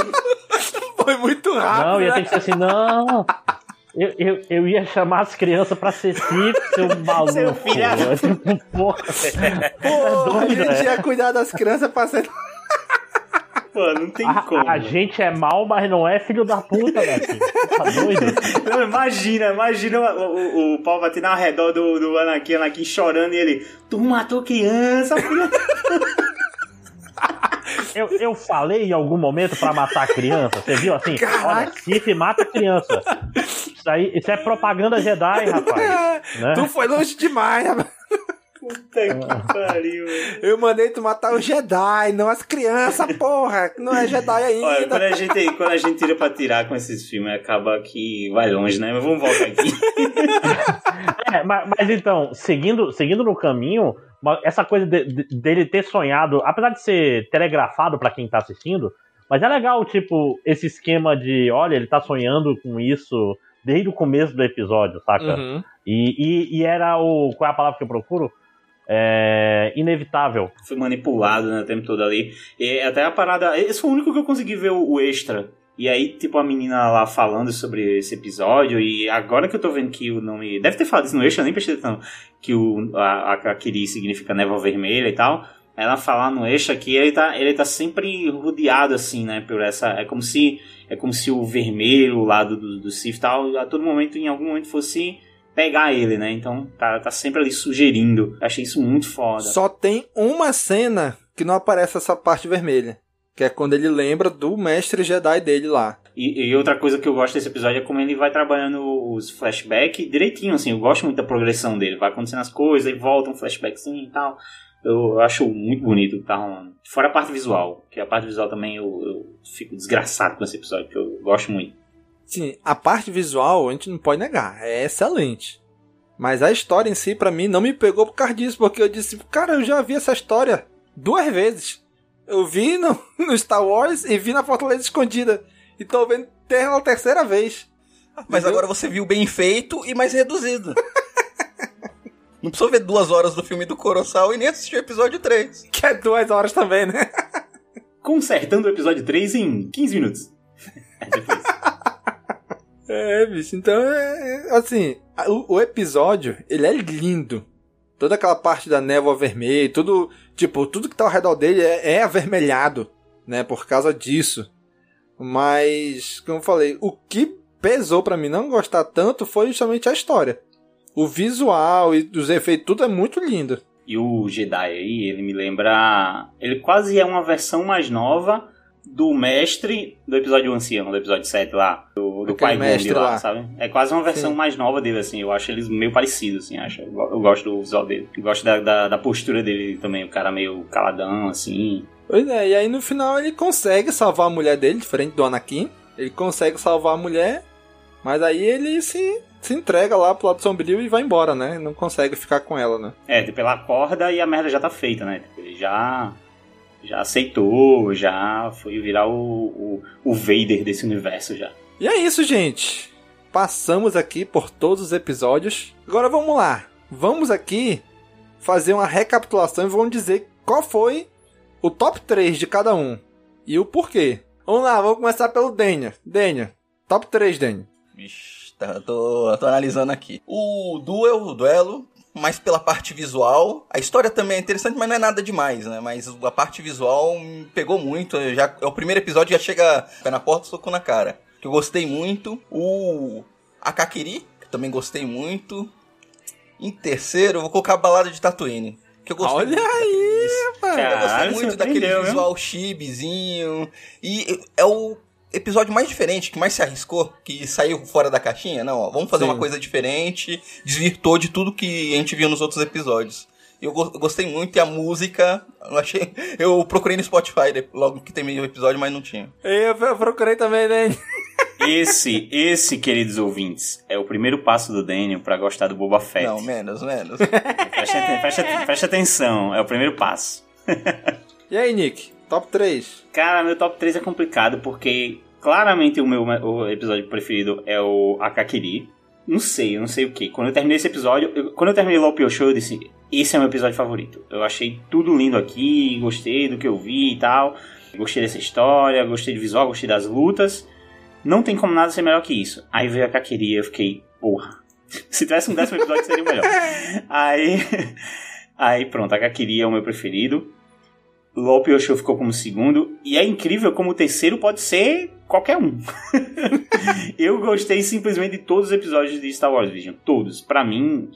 Foi muito rápido. Não, ia né? ter que ser assim, não. Eu, eu, eu ia chamar as crianças pra ser seu maluco. Seu filho da- Tipo, Porra, Pô, a doido, gente é. ia cuidar das crianças pra ser. Pô, não tem a, como. a gente é mal, mas não é filho da puta, né? Tá doido? Não, imagina, imagina o, o, o Palpatine ao redor do, do Anakin, Anakin chorando e ele. Tu matou criança, filha. Eu, eu falei em algum momento pra matar a criança. Você viu assim? Olha, Sif mata a criança. Isso aí, isso é propaganda Jedi, rapaz. Né? Tu foi longe demais, rapaz. Puta que pariu. Eu mandei tu matar o Jedi, não as crianças, porra. Não é Jedi ainda. Olha, quando a, gente, quando a gente tira pra tirar com esses filmes, acaba que vai longe, né? Mas vamos voltar aqui. É, mas, mas então, seguindo, seguindo no caminho, essa coisa de- de- dele ter sonhado, apesar de ser telegrafado pra quem tá assistindo, mas é legal, tipo, esse esquema de, olha, ele tá sonhando com isso desde o começo do episódio, saca? Uhum. E, e, e era o. Qual é a palavra que eu procuro? É. Inevitável. Fui manipulado né, o tempo todo ali. E até a parada. Esse foi o único que eu consegui ver o, o extra. E aí, tipo, a menina lá falando sobre esse episódio. E agora que eu tô vendo que o nome. Deve ter falado isso no extra, eu nem prestei atenção. Que o, a, a Kiri significa névoa vermelha e tal. Ela falar no extra que ele tá, ele tá sempre rodeado, assim, né? Por essa. É como se. É como se o vermelho, o lado do, do Sif tal, a todo momento, em algum momento, fosse pegar ele, né? Então tá, tá sempre ali sugerindo. Achei isso muito foda. Só tem uma cena que não aparece essa parte vermelha. Que é quando ele lembra do mestre Jedi dele lá. E, e outra coisa que eu gosto desse episódio é como ele vai trabalhando os flashbacks direitinho, assim. Eu gosto muito da progressão dele. Vai acontecendo as coisas, aí volta um flashbackzinho e tal. Eu acho muito bonito o que tá rolando. Fora a parte visual, que a parte visual também eu, eu fico desgraçado com esse episódio, que eu gosto muito. Sim, a parte visual a gente não pode negar, é excelente. Mas a história em si, pra mim, não me pegou por causa disso, porque eu disse, cara, eu já vi essa história duas vezes. Eu vi no, no Star Wars e vi na Fortaleza Escondida. E tô vendo pela terceira vez. Mas agora você viu bem feito e mais reduzido. Não precisou ver duas horas do filme do Coroçal e nem assistir o episódio 3. Que é duas horas também, né? Consertando o episódio 3 em 15 minutos. É, bicho, então é. é, Assim, o, o episódio, ele é lindo. Toda aquela parte da névoa vermelha, tudo. Tipo, tudo que tá ao redor dele é, é avermelhado, né? Por causa disso. Mas, como eu falei, o que pesou pra mim não gostar tanto foi justamente a história. O visual e os efeitos, tudo é muito lindo. E o Jedi aí, ele me lembra. Ele quase é uma versão mais nova do mestre do episódio ancião, do episódio 7 lá. Do, do pai mestre lá, lá. sabe? É quase uma versão Sim. mais nova dele, assim. Eu acho eles meio parecidos, assim. Acho. Eu go- eu gosto do visual dele. Eu gosto da, da, da postura dele também. O cara meio caladão, assim. Pois é, e aí no final ele consegue salvar a mulher dele, diferente do Anakin. Ele consegue salvar a mulher, mas aí ele se, se entrega lá pro lado sombrio e vai embora, né? Não consegue ficar com ela, né? É, tipo, ela acorda e a merda já tá feita, né? Tipo, ele já. Já aceitou, já foi virar o, o, o Vader desse universo já. E é isso, gente. passamos aqui por todos os episódios. Agora vamos lá. Vamos aqui fazer uma recapitulação e vamos dizer qual foi o top 3 de cada um e o porquê. Vamos lá, vamos começar pelo Denia. Denia, top 3, Denia. Vixe, tá, tô, tô analisando aqui. O duel, o duelo, mais pela parte visual. A história também é interessante, mas não é nada demais, né? Mas a parte visual me pegou muito. Eu Já, é o primeiro episódio já chega pé na porta, soco na cara. Que eu gostei muito. O Akakiri, que também gostei muito. Em terceiro, eu vou colocar a balada de Tatooine. Que eu gostei Olha muito aí, daquele- Eu gostei muito daquele visual chibizinho. E é o episódio mais diferente, que mais se arriscou, que saiu fora da caixinha. Não, ó, vamos fazer Sim. uma coisa diferente, desvirtou de tudo que a gente viu nos outros episódios. Eu go- eu gostei muito e a música, eu achei, eu procurei no Spotify logo que terminei o episódio, mas não tinha. Eu, procurei também, Denia. Esse, esse, queridos ouvintes, é o primeiro passo do Daniel pra gostar do Boba Fett. Não, menos, menos. Preste aten- preste atenção, é o primeiro passo. E aí, Nick? Top 3. Cara, meu top 3 é complicado porque claramente o meu o episódio preferido é o Akakiri. Não sei, eu não sei o que. Quando eu terminei esse episódio, eu- quando eu terminei o Lopio Show, eu disse: Esse é o meu episódio favorito. Eu achei tudo lindo aqui, gostei do que eu vi e tal. Gostei dessa história, gostei do visual, gostei das lutas. Não tem como nada ser melhor que isso. Aí veio a Akakiri e eu fiquei, porra. Se tivesse um décimo episódio seria o melhor. Aí, aí pronto, a Kakiri é o meu preferido. Lope Osho ficou como segundo. E é incrível como o terceiro pode ser qualquer um. eu gostei simplesmente de todos os episódios de Star Wars Vision. Todos. Pra mim,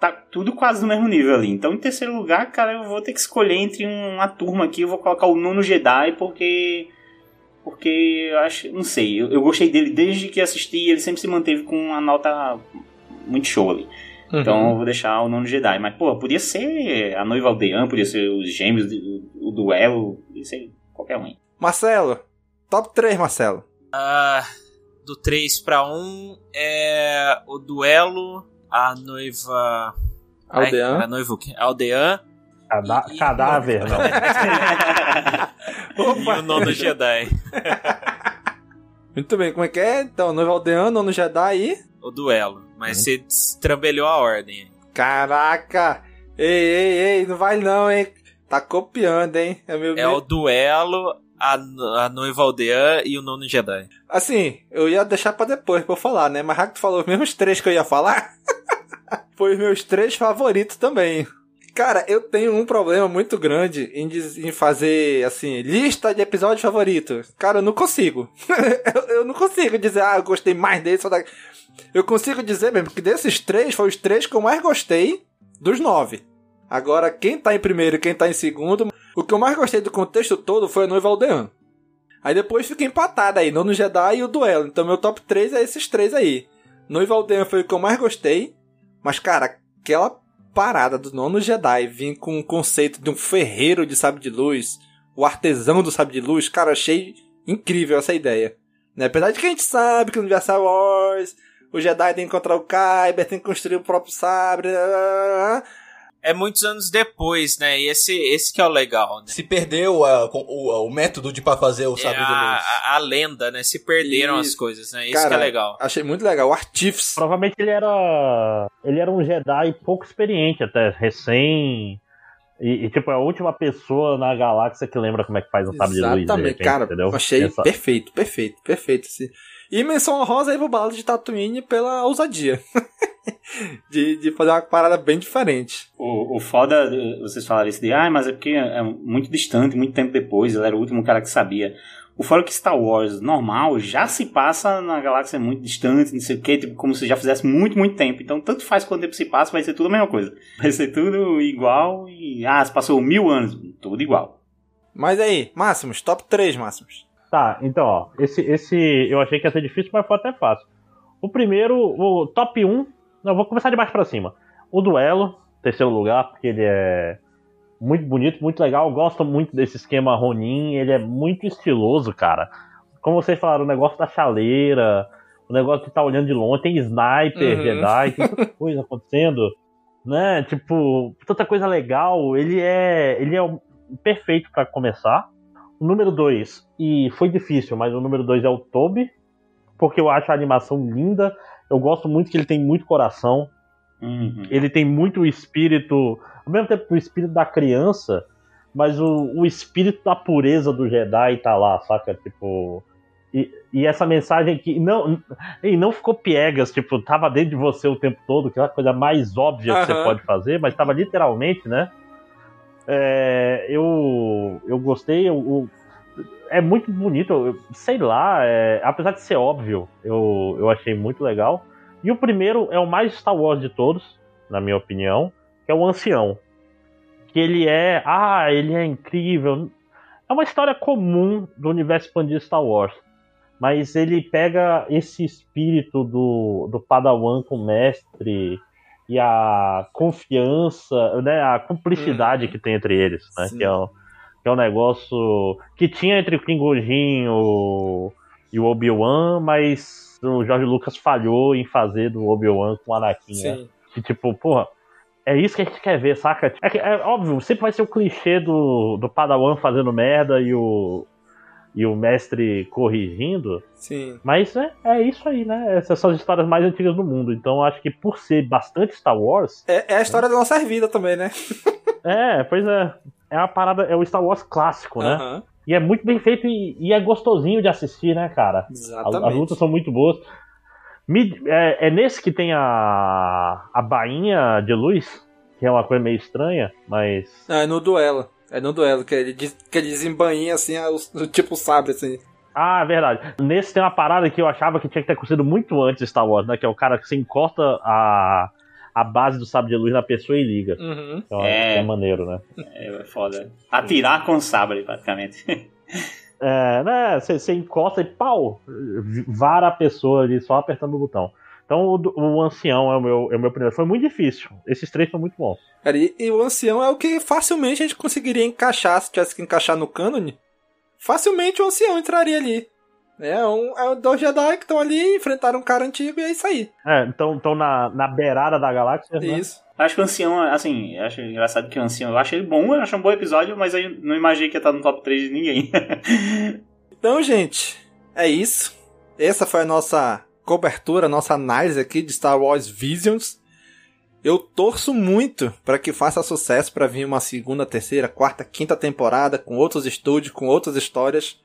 tá tudo quase no mesmo nível ali. Então, em terceiro lugar, cara, eu vou ter que escolher entre uma turma aqui. Eu vou colocar o Nono Jedi porque. Porque eu acho. Não sei. Eu, eu gostei dele desde que assisti. Ele sempre se manteve com uma nota muito show ali. Então eu vou deixar o Nono Jedi. Mas, pô, podia ser a noiva aldeã, podia ser os gêmeos, o, o duelo, podia ser qualquer um. Marcelo. Top 3, Marcelo. Ah, do 3 pra 1 é o duelo, a noiva. Aldeã. Ai, a noiva o quê? Aldeã. Cadá- cadáver, não. e o nono Jedi. Muito bem, como é que é? Então, noivo aldeano, nono Jedi e... O duelo. Mas você destrambelhou a ordem. Caraca! Ei, ei, ei, não vai não, hein? Tá copiando, hein? É, meu, É o duelo, a, a noiva aldeã e o nono Jedi. Assim, eu ia deixar pra depois pra eu falar, né? Mas já que tu falou os mesmos três que eu ia falar, foi os meus três favoritos também. Cara, eu tenho um problema muito grande em, em fazer, assim, lista de episódios favoritos. Cara, eu não consigo. eu, eu não consigo dizer, ah, eu gostei mais desse ou da... Eu consigo dizer mesmo que desses três, foi os três que eu mais gostei dos nove. Agora, quem tá em primeiro e quem tá em segundo, o que eu mais gostei do contexto todo foi a noiva aldeã. Aí depois fica empatado aí, Nono Jedi e o duelo. Então meu top 3 é esses três aí. Noiva Aldeia foi o que eu mais gostei. Mas, cara, aquela parada do Nono Jedi vir com o conceito de um ferreiro de sabre de luz, o artesão do sabre de luz, cara, achei incrível essa ideia. Né? Apesar de que a gente sabe que no Universal Wars o Jedi tem que encontrar o Kyber, tem que construir o próprio sabre. lá, lá, lá, lá. É muitos anos depois, né? E esse, esse que é o legal, né? Se perdeu a- o, o método de pra fazer o sabre É de a, luz. a, a lenda, né? Se perderam as Isso. coisas, né? Isso Cara, que é legal. Achei muito legal. O artífice. Provavelmente ele era. Ele era um Jedi pouco experiente, até recém. E, e, tipo, é a última pessoa na galáxia que lembra como é que faz um sabre de luz. Exatamente, cara. entendeu? Achei Essa- perfeito, perfeito, perfeito. Sim. E menção honrosa aí pro balado de Tatooine pela ousadia. de, de fazer uma parada bem diferente. O, o foda, de vocês falaram isso de, ah, mas é porque é muito distante, muito tempo depois, ele era o último cara que sabia. O foda é que Star Wars normal já se passa na galáxia muito distante, não sei o que, tipo, como se já fizesse muito, muito tempo. Então, tanto faz quanto tempo se passa, vai ser tudo a mesma coisa. Vai ser tudo igual e, ah, se passou mil anos, tudo igual. Mas aí, Máximos, top 3 Máximos. Tá, então, ó, esse, esse eu achei que ia ser difícil, mas foi até fácil. O primeiro, o top 1, não, vou começar de baixo pra cima. O duelo, terceiro lugar, porque ele é muito bonito, muito legal. Eu gosto muito desse esquema Ronin, ele é muito estiloso, cara. Como vocês falaram, o negócio da chaleira, o negócio de estar tá olhando de longe, tem sniper, Uhum. Jedi, tem tanta coisa acontecendo, né? Tipo, tanta coisa legal. Ele é, ele é perfeito pra começar. O número 2, e foi difícil, mas o número 2 é o Toby. porque eu acho a animação linda. Eu gosto muito que ele tem muito coração. Uhum. Ele tem muito espírito, ao mesmo tempo o espírito da criança, mas o, o espírito da pureza do Jedi tá lá, saca? Tipo. E, e essa mensagem que não, e não ficou piegas, tipo, tava dentro de você o tempo todo, que é a coisa mais óbvia que você pode fazer, mas tava literalmente, né? É, eu, eu gostei, eu, eu- é muito bonito, eu- sei lá, é, apesar de ser óbvio, eu, eu achei muito legal. E o primeiro é o mais Star Wars de todos, na minha opinião, que é o Ancião. Que ele é, ah, ele é incrível. É uma história comum do universo expandido Star Wars. Mas ele pega esse espírito do, do Padawan com o mestre e a confiança, né, a cumplicidade que tem entre eles, né? Que é, um, que é um negócio que tinha entre o Kingojin o, e o Obi-Wan, mas o Jorge Lucas falhou em fazer do Obi-Wan com o Anakin, né? Sim. Que tipo, porra, é isso que a gente quer ver, saca? É, que- é óbvio, sempre vai ser o clichê do, do Padawan fazendo merda e o, e o mestre corrigindo. Sim. Mas é, é isso aí, né? Essas são as histórias mais antigas do mundo. Então acho que por ser bastante Star Wars. É, é a história da nossa vida também, né? É, pois é. É uma parada, é o Star Wars clássico, né? Aham. E é muito bem feito e, e é gostosinho de assistir, né, cara? As, Exatamente. as lutas são muito boas. Me- é, é nesse que tem a, a bainha de luz, que é uma coisa meio estranha, mas. Não, é no duelo. É no duelo, que ele, des- que ele desembainha assim, a- o, tipo sabre, assim. Ah, é verdade. Nesse tem uma parada que eu achava que tinha que ter acontecido muito antes de Star Wars, né? Que é o cara que se encosta a, a base do sabre de luz na pessoa e liga. Uhum. Então, É. é maneiro, né? É foda. Atirar com sabre, praticamente. É, né? Você encosta e pau! Vara a pessoa ali só apertando o botão. Então o, o ancião é o, meu, é o meu primeiro. Foi muito difícil. Esses três são muito bons. Cara, e, e o ancião é o que facilmente a gente conseguiria encaixar, se tivesse que encaixar no cânone. Facilmente o ancião entraria ali. É, um, é dois Jedi que estão ali, enfrentaram um cara antigo e é isso aí. É, então estão na, na beirada da galáxia. né? Isso. Acho que o Ancião, assim, acho engraçado que o Ancião, eu acho ele bom, eu acho um bom episódio, mas eu não imaginei que ia estar no top 3 de ninguém. Então, gente, é isso. Essa foi a nossa cobertura, a nossa análise aqui de Star Wars Visions. Eu torço muito para que faça sucesso para vir uma segunda, terceira, quarta, quinta temporada com outros estúdios, com outras histórias.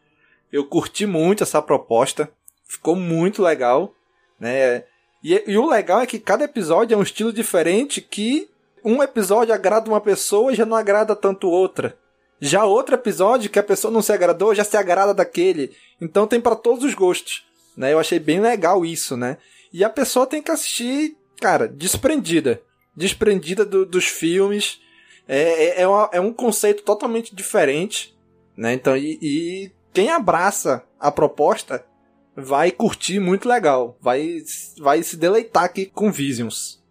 Eu curti muito essa proposta, ficou muito legal, né? E, e o legal é que cada episódio é um estilo diferente que um episódio agrada uma pessoa e já não agrada tanto outra. Já outro episódio que a pessoa não se agradou, já se agrada daquele. Então tem para todos os gostos, né? Eu achei bem legal isso, né? E a pessoa tem que assistir, cara, desprendida. Desprendida do- dos filmes. É, é, é, uma- é um conceito totalmente diferente, né? Então, e, e quem abraça a proposta vai curtir muito legal. Vai, vai se deleitar aqui com Visions.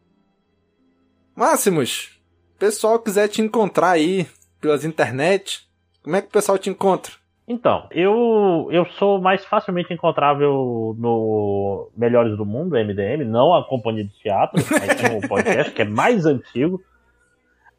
Máximos, pessoal quiser te encontrar aí pelas internet, como é que o pessoal te encontra? Então, eu, eu sou mais facilmente encontrável no Melhores do Mundo, MDM, não a companhia de teatro, mas o podcast, que é mais antigo.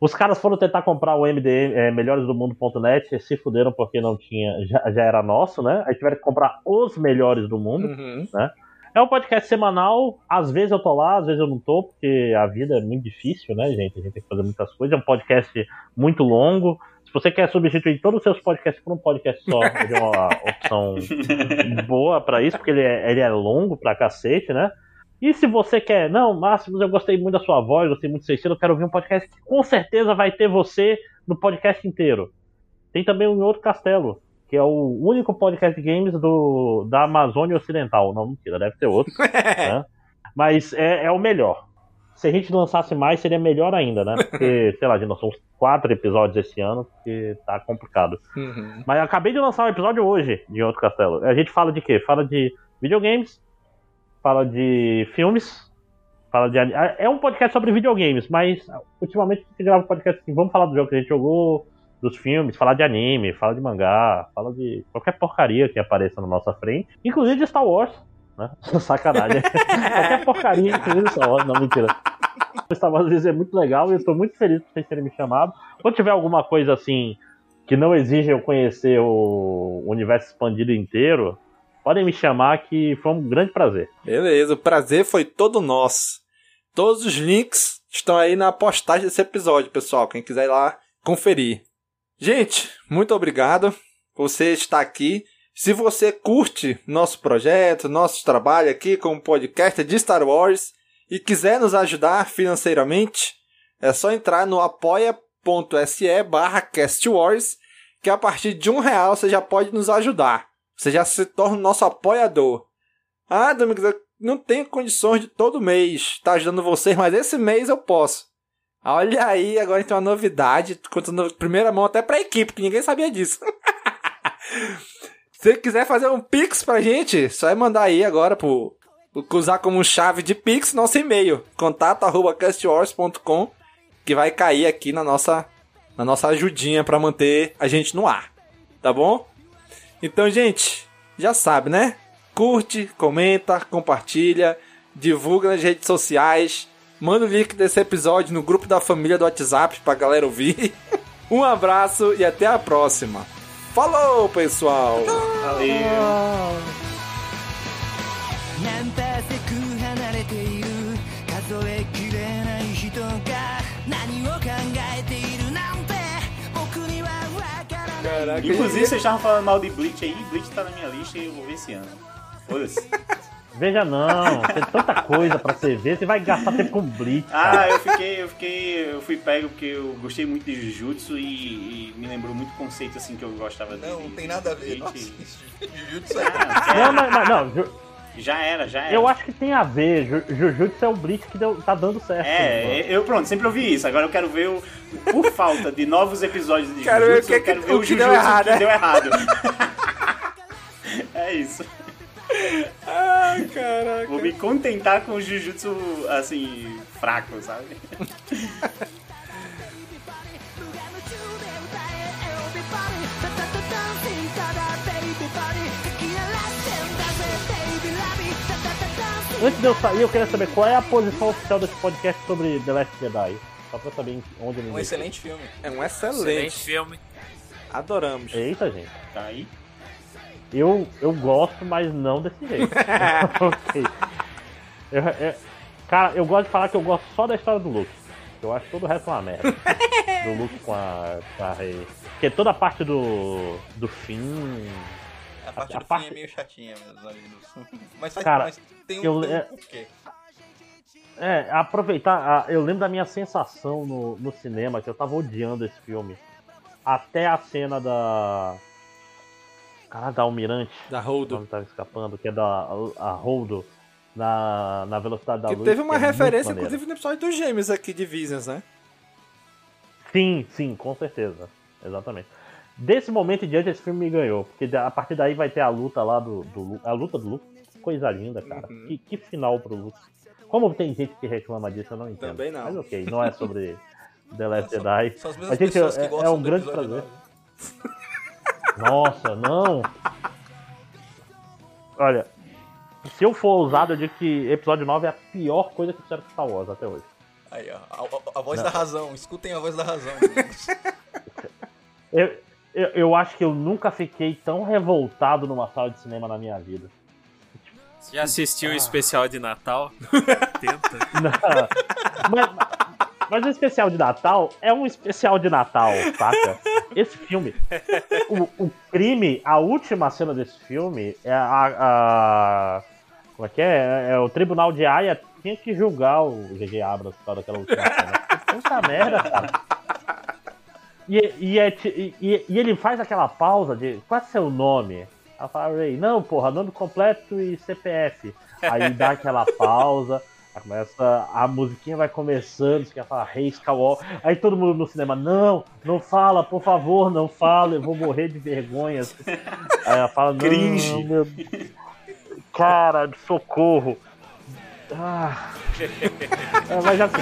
Os caras foram tentar comprar o MDM, é, melhoresdomundo.net, e se fuderam porque não tinha, já, já era nosso, né? Aí tiveram que comprar os melhores do mundo, Uhum. né? É um podcast semanal, às vezes eu tô lá, às vezes eu não tô, porque a vida é muito difícil, né, gente? A gente tem que fazer muitas coisas. É um podcast muito longo. Se você quer substituir todos os seus podcasts por um podcast só, é uma opção boa pra isso, porque ele é, ele é longo pra cacete, né? E se você quer, não, Máximos, eu gostei muito da sua voz, gostei muito do seu estilo, eu quero ouvir um podcast que com certeza vai ter você no podcast inteiro. Tem também um outro castelo, que é o único podcast de games do, da Amazônia Ocidental. Não, mentira, deve ter outro. né? Mas é, é o melhor. Se a gente lançasse mais, seria melhor ainda, né? Porque, sei lá, a gente lançou uns quatro episódios esse ano, porque tá complicado. Uhum. Mas eu acabei de lançar um episódio hoje de Outro Castelo. A gente fala de quê? Fala de videogames, fala de filmes, fala de. É um podcast sobre videogames, mas ultimamente a gente grava um podcast assim, vamos falar do jogo que a gente jogou, dos filmes, falar de anime, fala de mangá, fala de qualquer porcaria que apareça na nossa frente, inclusive de Star Wars, né? Sacanagem. qualquer porcaria, inclusive Star Wars, não, mentira. Star Wars vezes é muito legal e eu tô muito feliz por vocês terem me chamado. Quando tiver alguma coisa assim que não exige eu conhecer o universo expandido inteiro, Podem me chamar que foi um grande prazer. Beleza, o prazer foi todo nosso. Todos os links estão aí na postagem desse episódio, pessoal. Quem quiser ir lá conferir. Gente, muito obrigado por você estar aqui. Se você curte nosso projeto, nosso trabalho aqui como podcast de Star Wars e quiser nos ajudar financeiramente, é só entrar no apoia.se barra castwars que a partir de um real você já pode nos ajudar. Você já se torna nosso apoiador. Ah, Domingos, eu não tenho condições de todo mês estar ajudando vocês, mas esse mês eu posso. Olha aí, agora tem uma novidade, contando primeira mão até pra equipe, que ninguém sabia disso. Se quiser fazer um pix pra gente, só é mandar aí agora pro, usar como chave de pix nosso e-mail, contato@castwars.com, que vai cair aqui na nossa na nossa ajudinha para manter a gente no ar. Tá bom? Então, gente, já sabe, né? Curte, comenta, compartilha, divulga nas redes sociais, manda o link desse episódio no grupo da família do WhatsApp pra galera ouvir. Um abraço e até a próxima. Falou, pessoal! Valeu! Caraca. Inclusive, vocês estavam falando mal de Bleach aí. Bleach tá na minha lista e eu vou ver esse ano. Foda-se. Veja não, tem tanta coisa pra você ver, você vai gastar tempo com Blitz. Ah, cara. Ah, eu fiquei, eu fiquei, eu fui pego porque eu gostei muito de Jujutsu e, e me lembrou muito conceito assim que eu gostava não, de. Não, não tem nada a ver. Nossa, jujutsu é. Ah, não, mas, mas, não, já era, já era. eu acho que tem a ver. Ju- Jujutsu é o Bleach que deu- tá dando certo. É, eu pronto, sempre ouvi isso. Agora eu quero ver o. Por falta de novos episódios de Quero ver Jujutsu, o que eu quero que- ver o o que Jujutsu deu errado, que deu errado. é isso. Ai, caraca. Vou me contentar com o Jujutsu, assim, fraco, sabe? Antes de eu sair, eu queria saber qual é a posição oficial desse podcast sobre The Last Jedi. Só pra saber onde ele Um excelente filme. É um excelente. Excelente filme. Adoramos. Eita, gente. Tá aí? Eu, eu gosto, mas não desse jeito. ok. Eu- eu- cara, eu gosto de falar que eu gosto só da história do Luke. Eu acho todo o resto é uma merda. do Luke com a, com a Rey. Porque toda a parte do. do fim. A parte A do parte- fim é meio chatinha mesmo Mas, faz, Cara, mas tem um, eu- é- porquê. É, aproveitar. eu lembro da minha sensação no, no cinema, que eu tava odiando esse filme. Até a cena da. Cara, da Almirante. Da Holdo. Nome tava escapando, que é da a Holdo. Na, na velocidade da Que luz. teve uma que é referência, inclusive, no episódio dos Gêmeos aqui de Visions, né? Sim, sim, com certeza. Exatamente. Desse momento em diante, esse filme me ganhou. Porque a partir daí vai ter a luta lá do. do a luta do Luke. Coisa linda, cara. Uhum. Que, que final pro Luke. Como tem gente que reclama disso, eu não entendo. Também não. Mas ok, não é sobre The Last Jedi. são as mesmas Mas, gente, é, é um grande prazer. Nossa, não. Olha, se eu for ousado, eu digo que episódio 9 é a pior coisa que fizeram com Star Wars até hoje. Aí, ó, a, a- a voz Não. da razão. Escutem a voz da razão. Eu, eu, eu acho que eu nunca fiquei tão revoltado numa sala de cinema na minha vida. Você já assistiu o especial de Natal? Tenta. Não. Mas, mas o especial de Natal é um especial de Natal, saca? Esse filme. O, o crime, a última cena desse filme é a. a- como é que é? É o tribunal de Haia tinha que julgar o GG Abrams por causa daquela última cena. Puta merda, cara. E, e, é ti- e- e ele faz aquela pausa de qual é seu nome? Ela fala, Ray, não, porra, nome completo e CPF. Aí dá aquela pausa, começa, a musiquinha vai começando, você quer falar Rei Skywalker. Aí todo mundo no cinema, não, não fala, por favor, não fala, eu vou morrer de vergonha. Aí ela fala, não, Cringe. meu cara, de socorro. Ah. É, mas assim,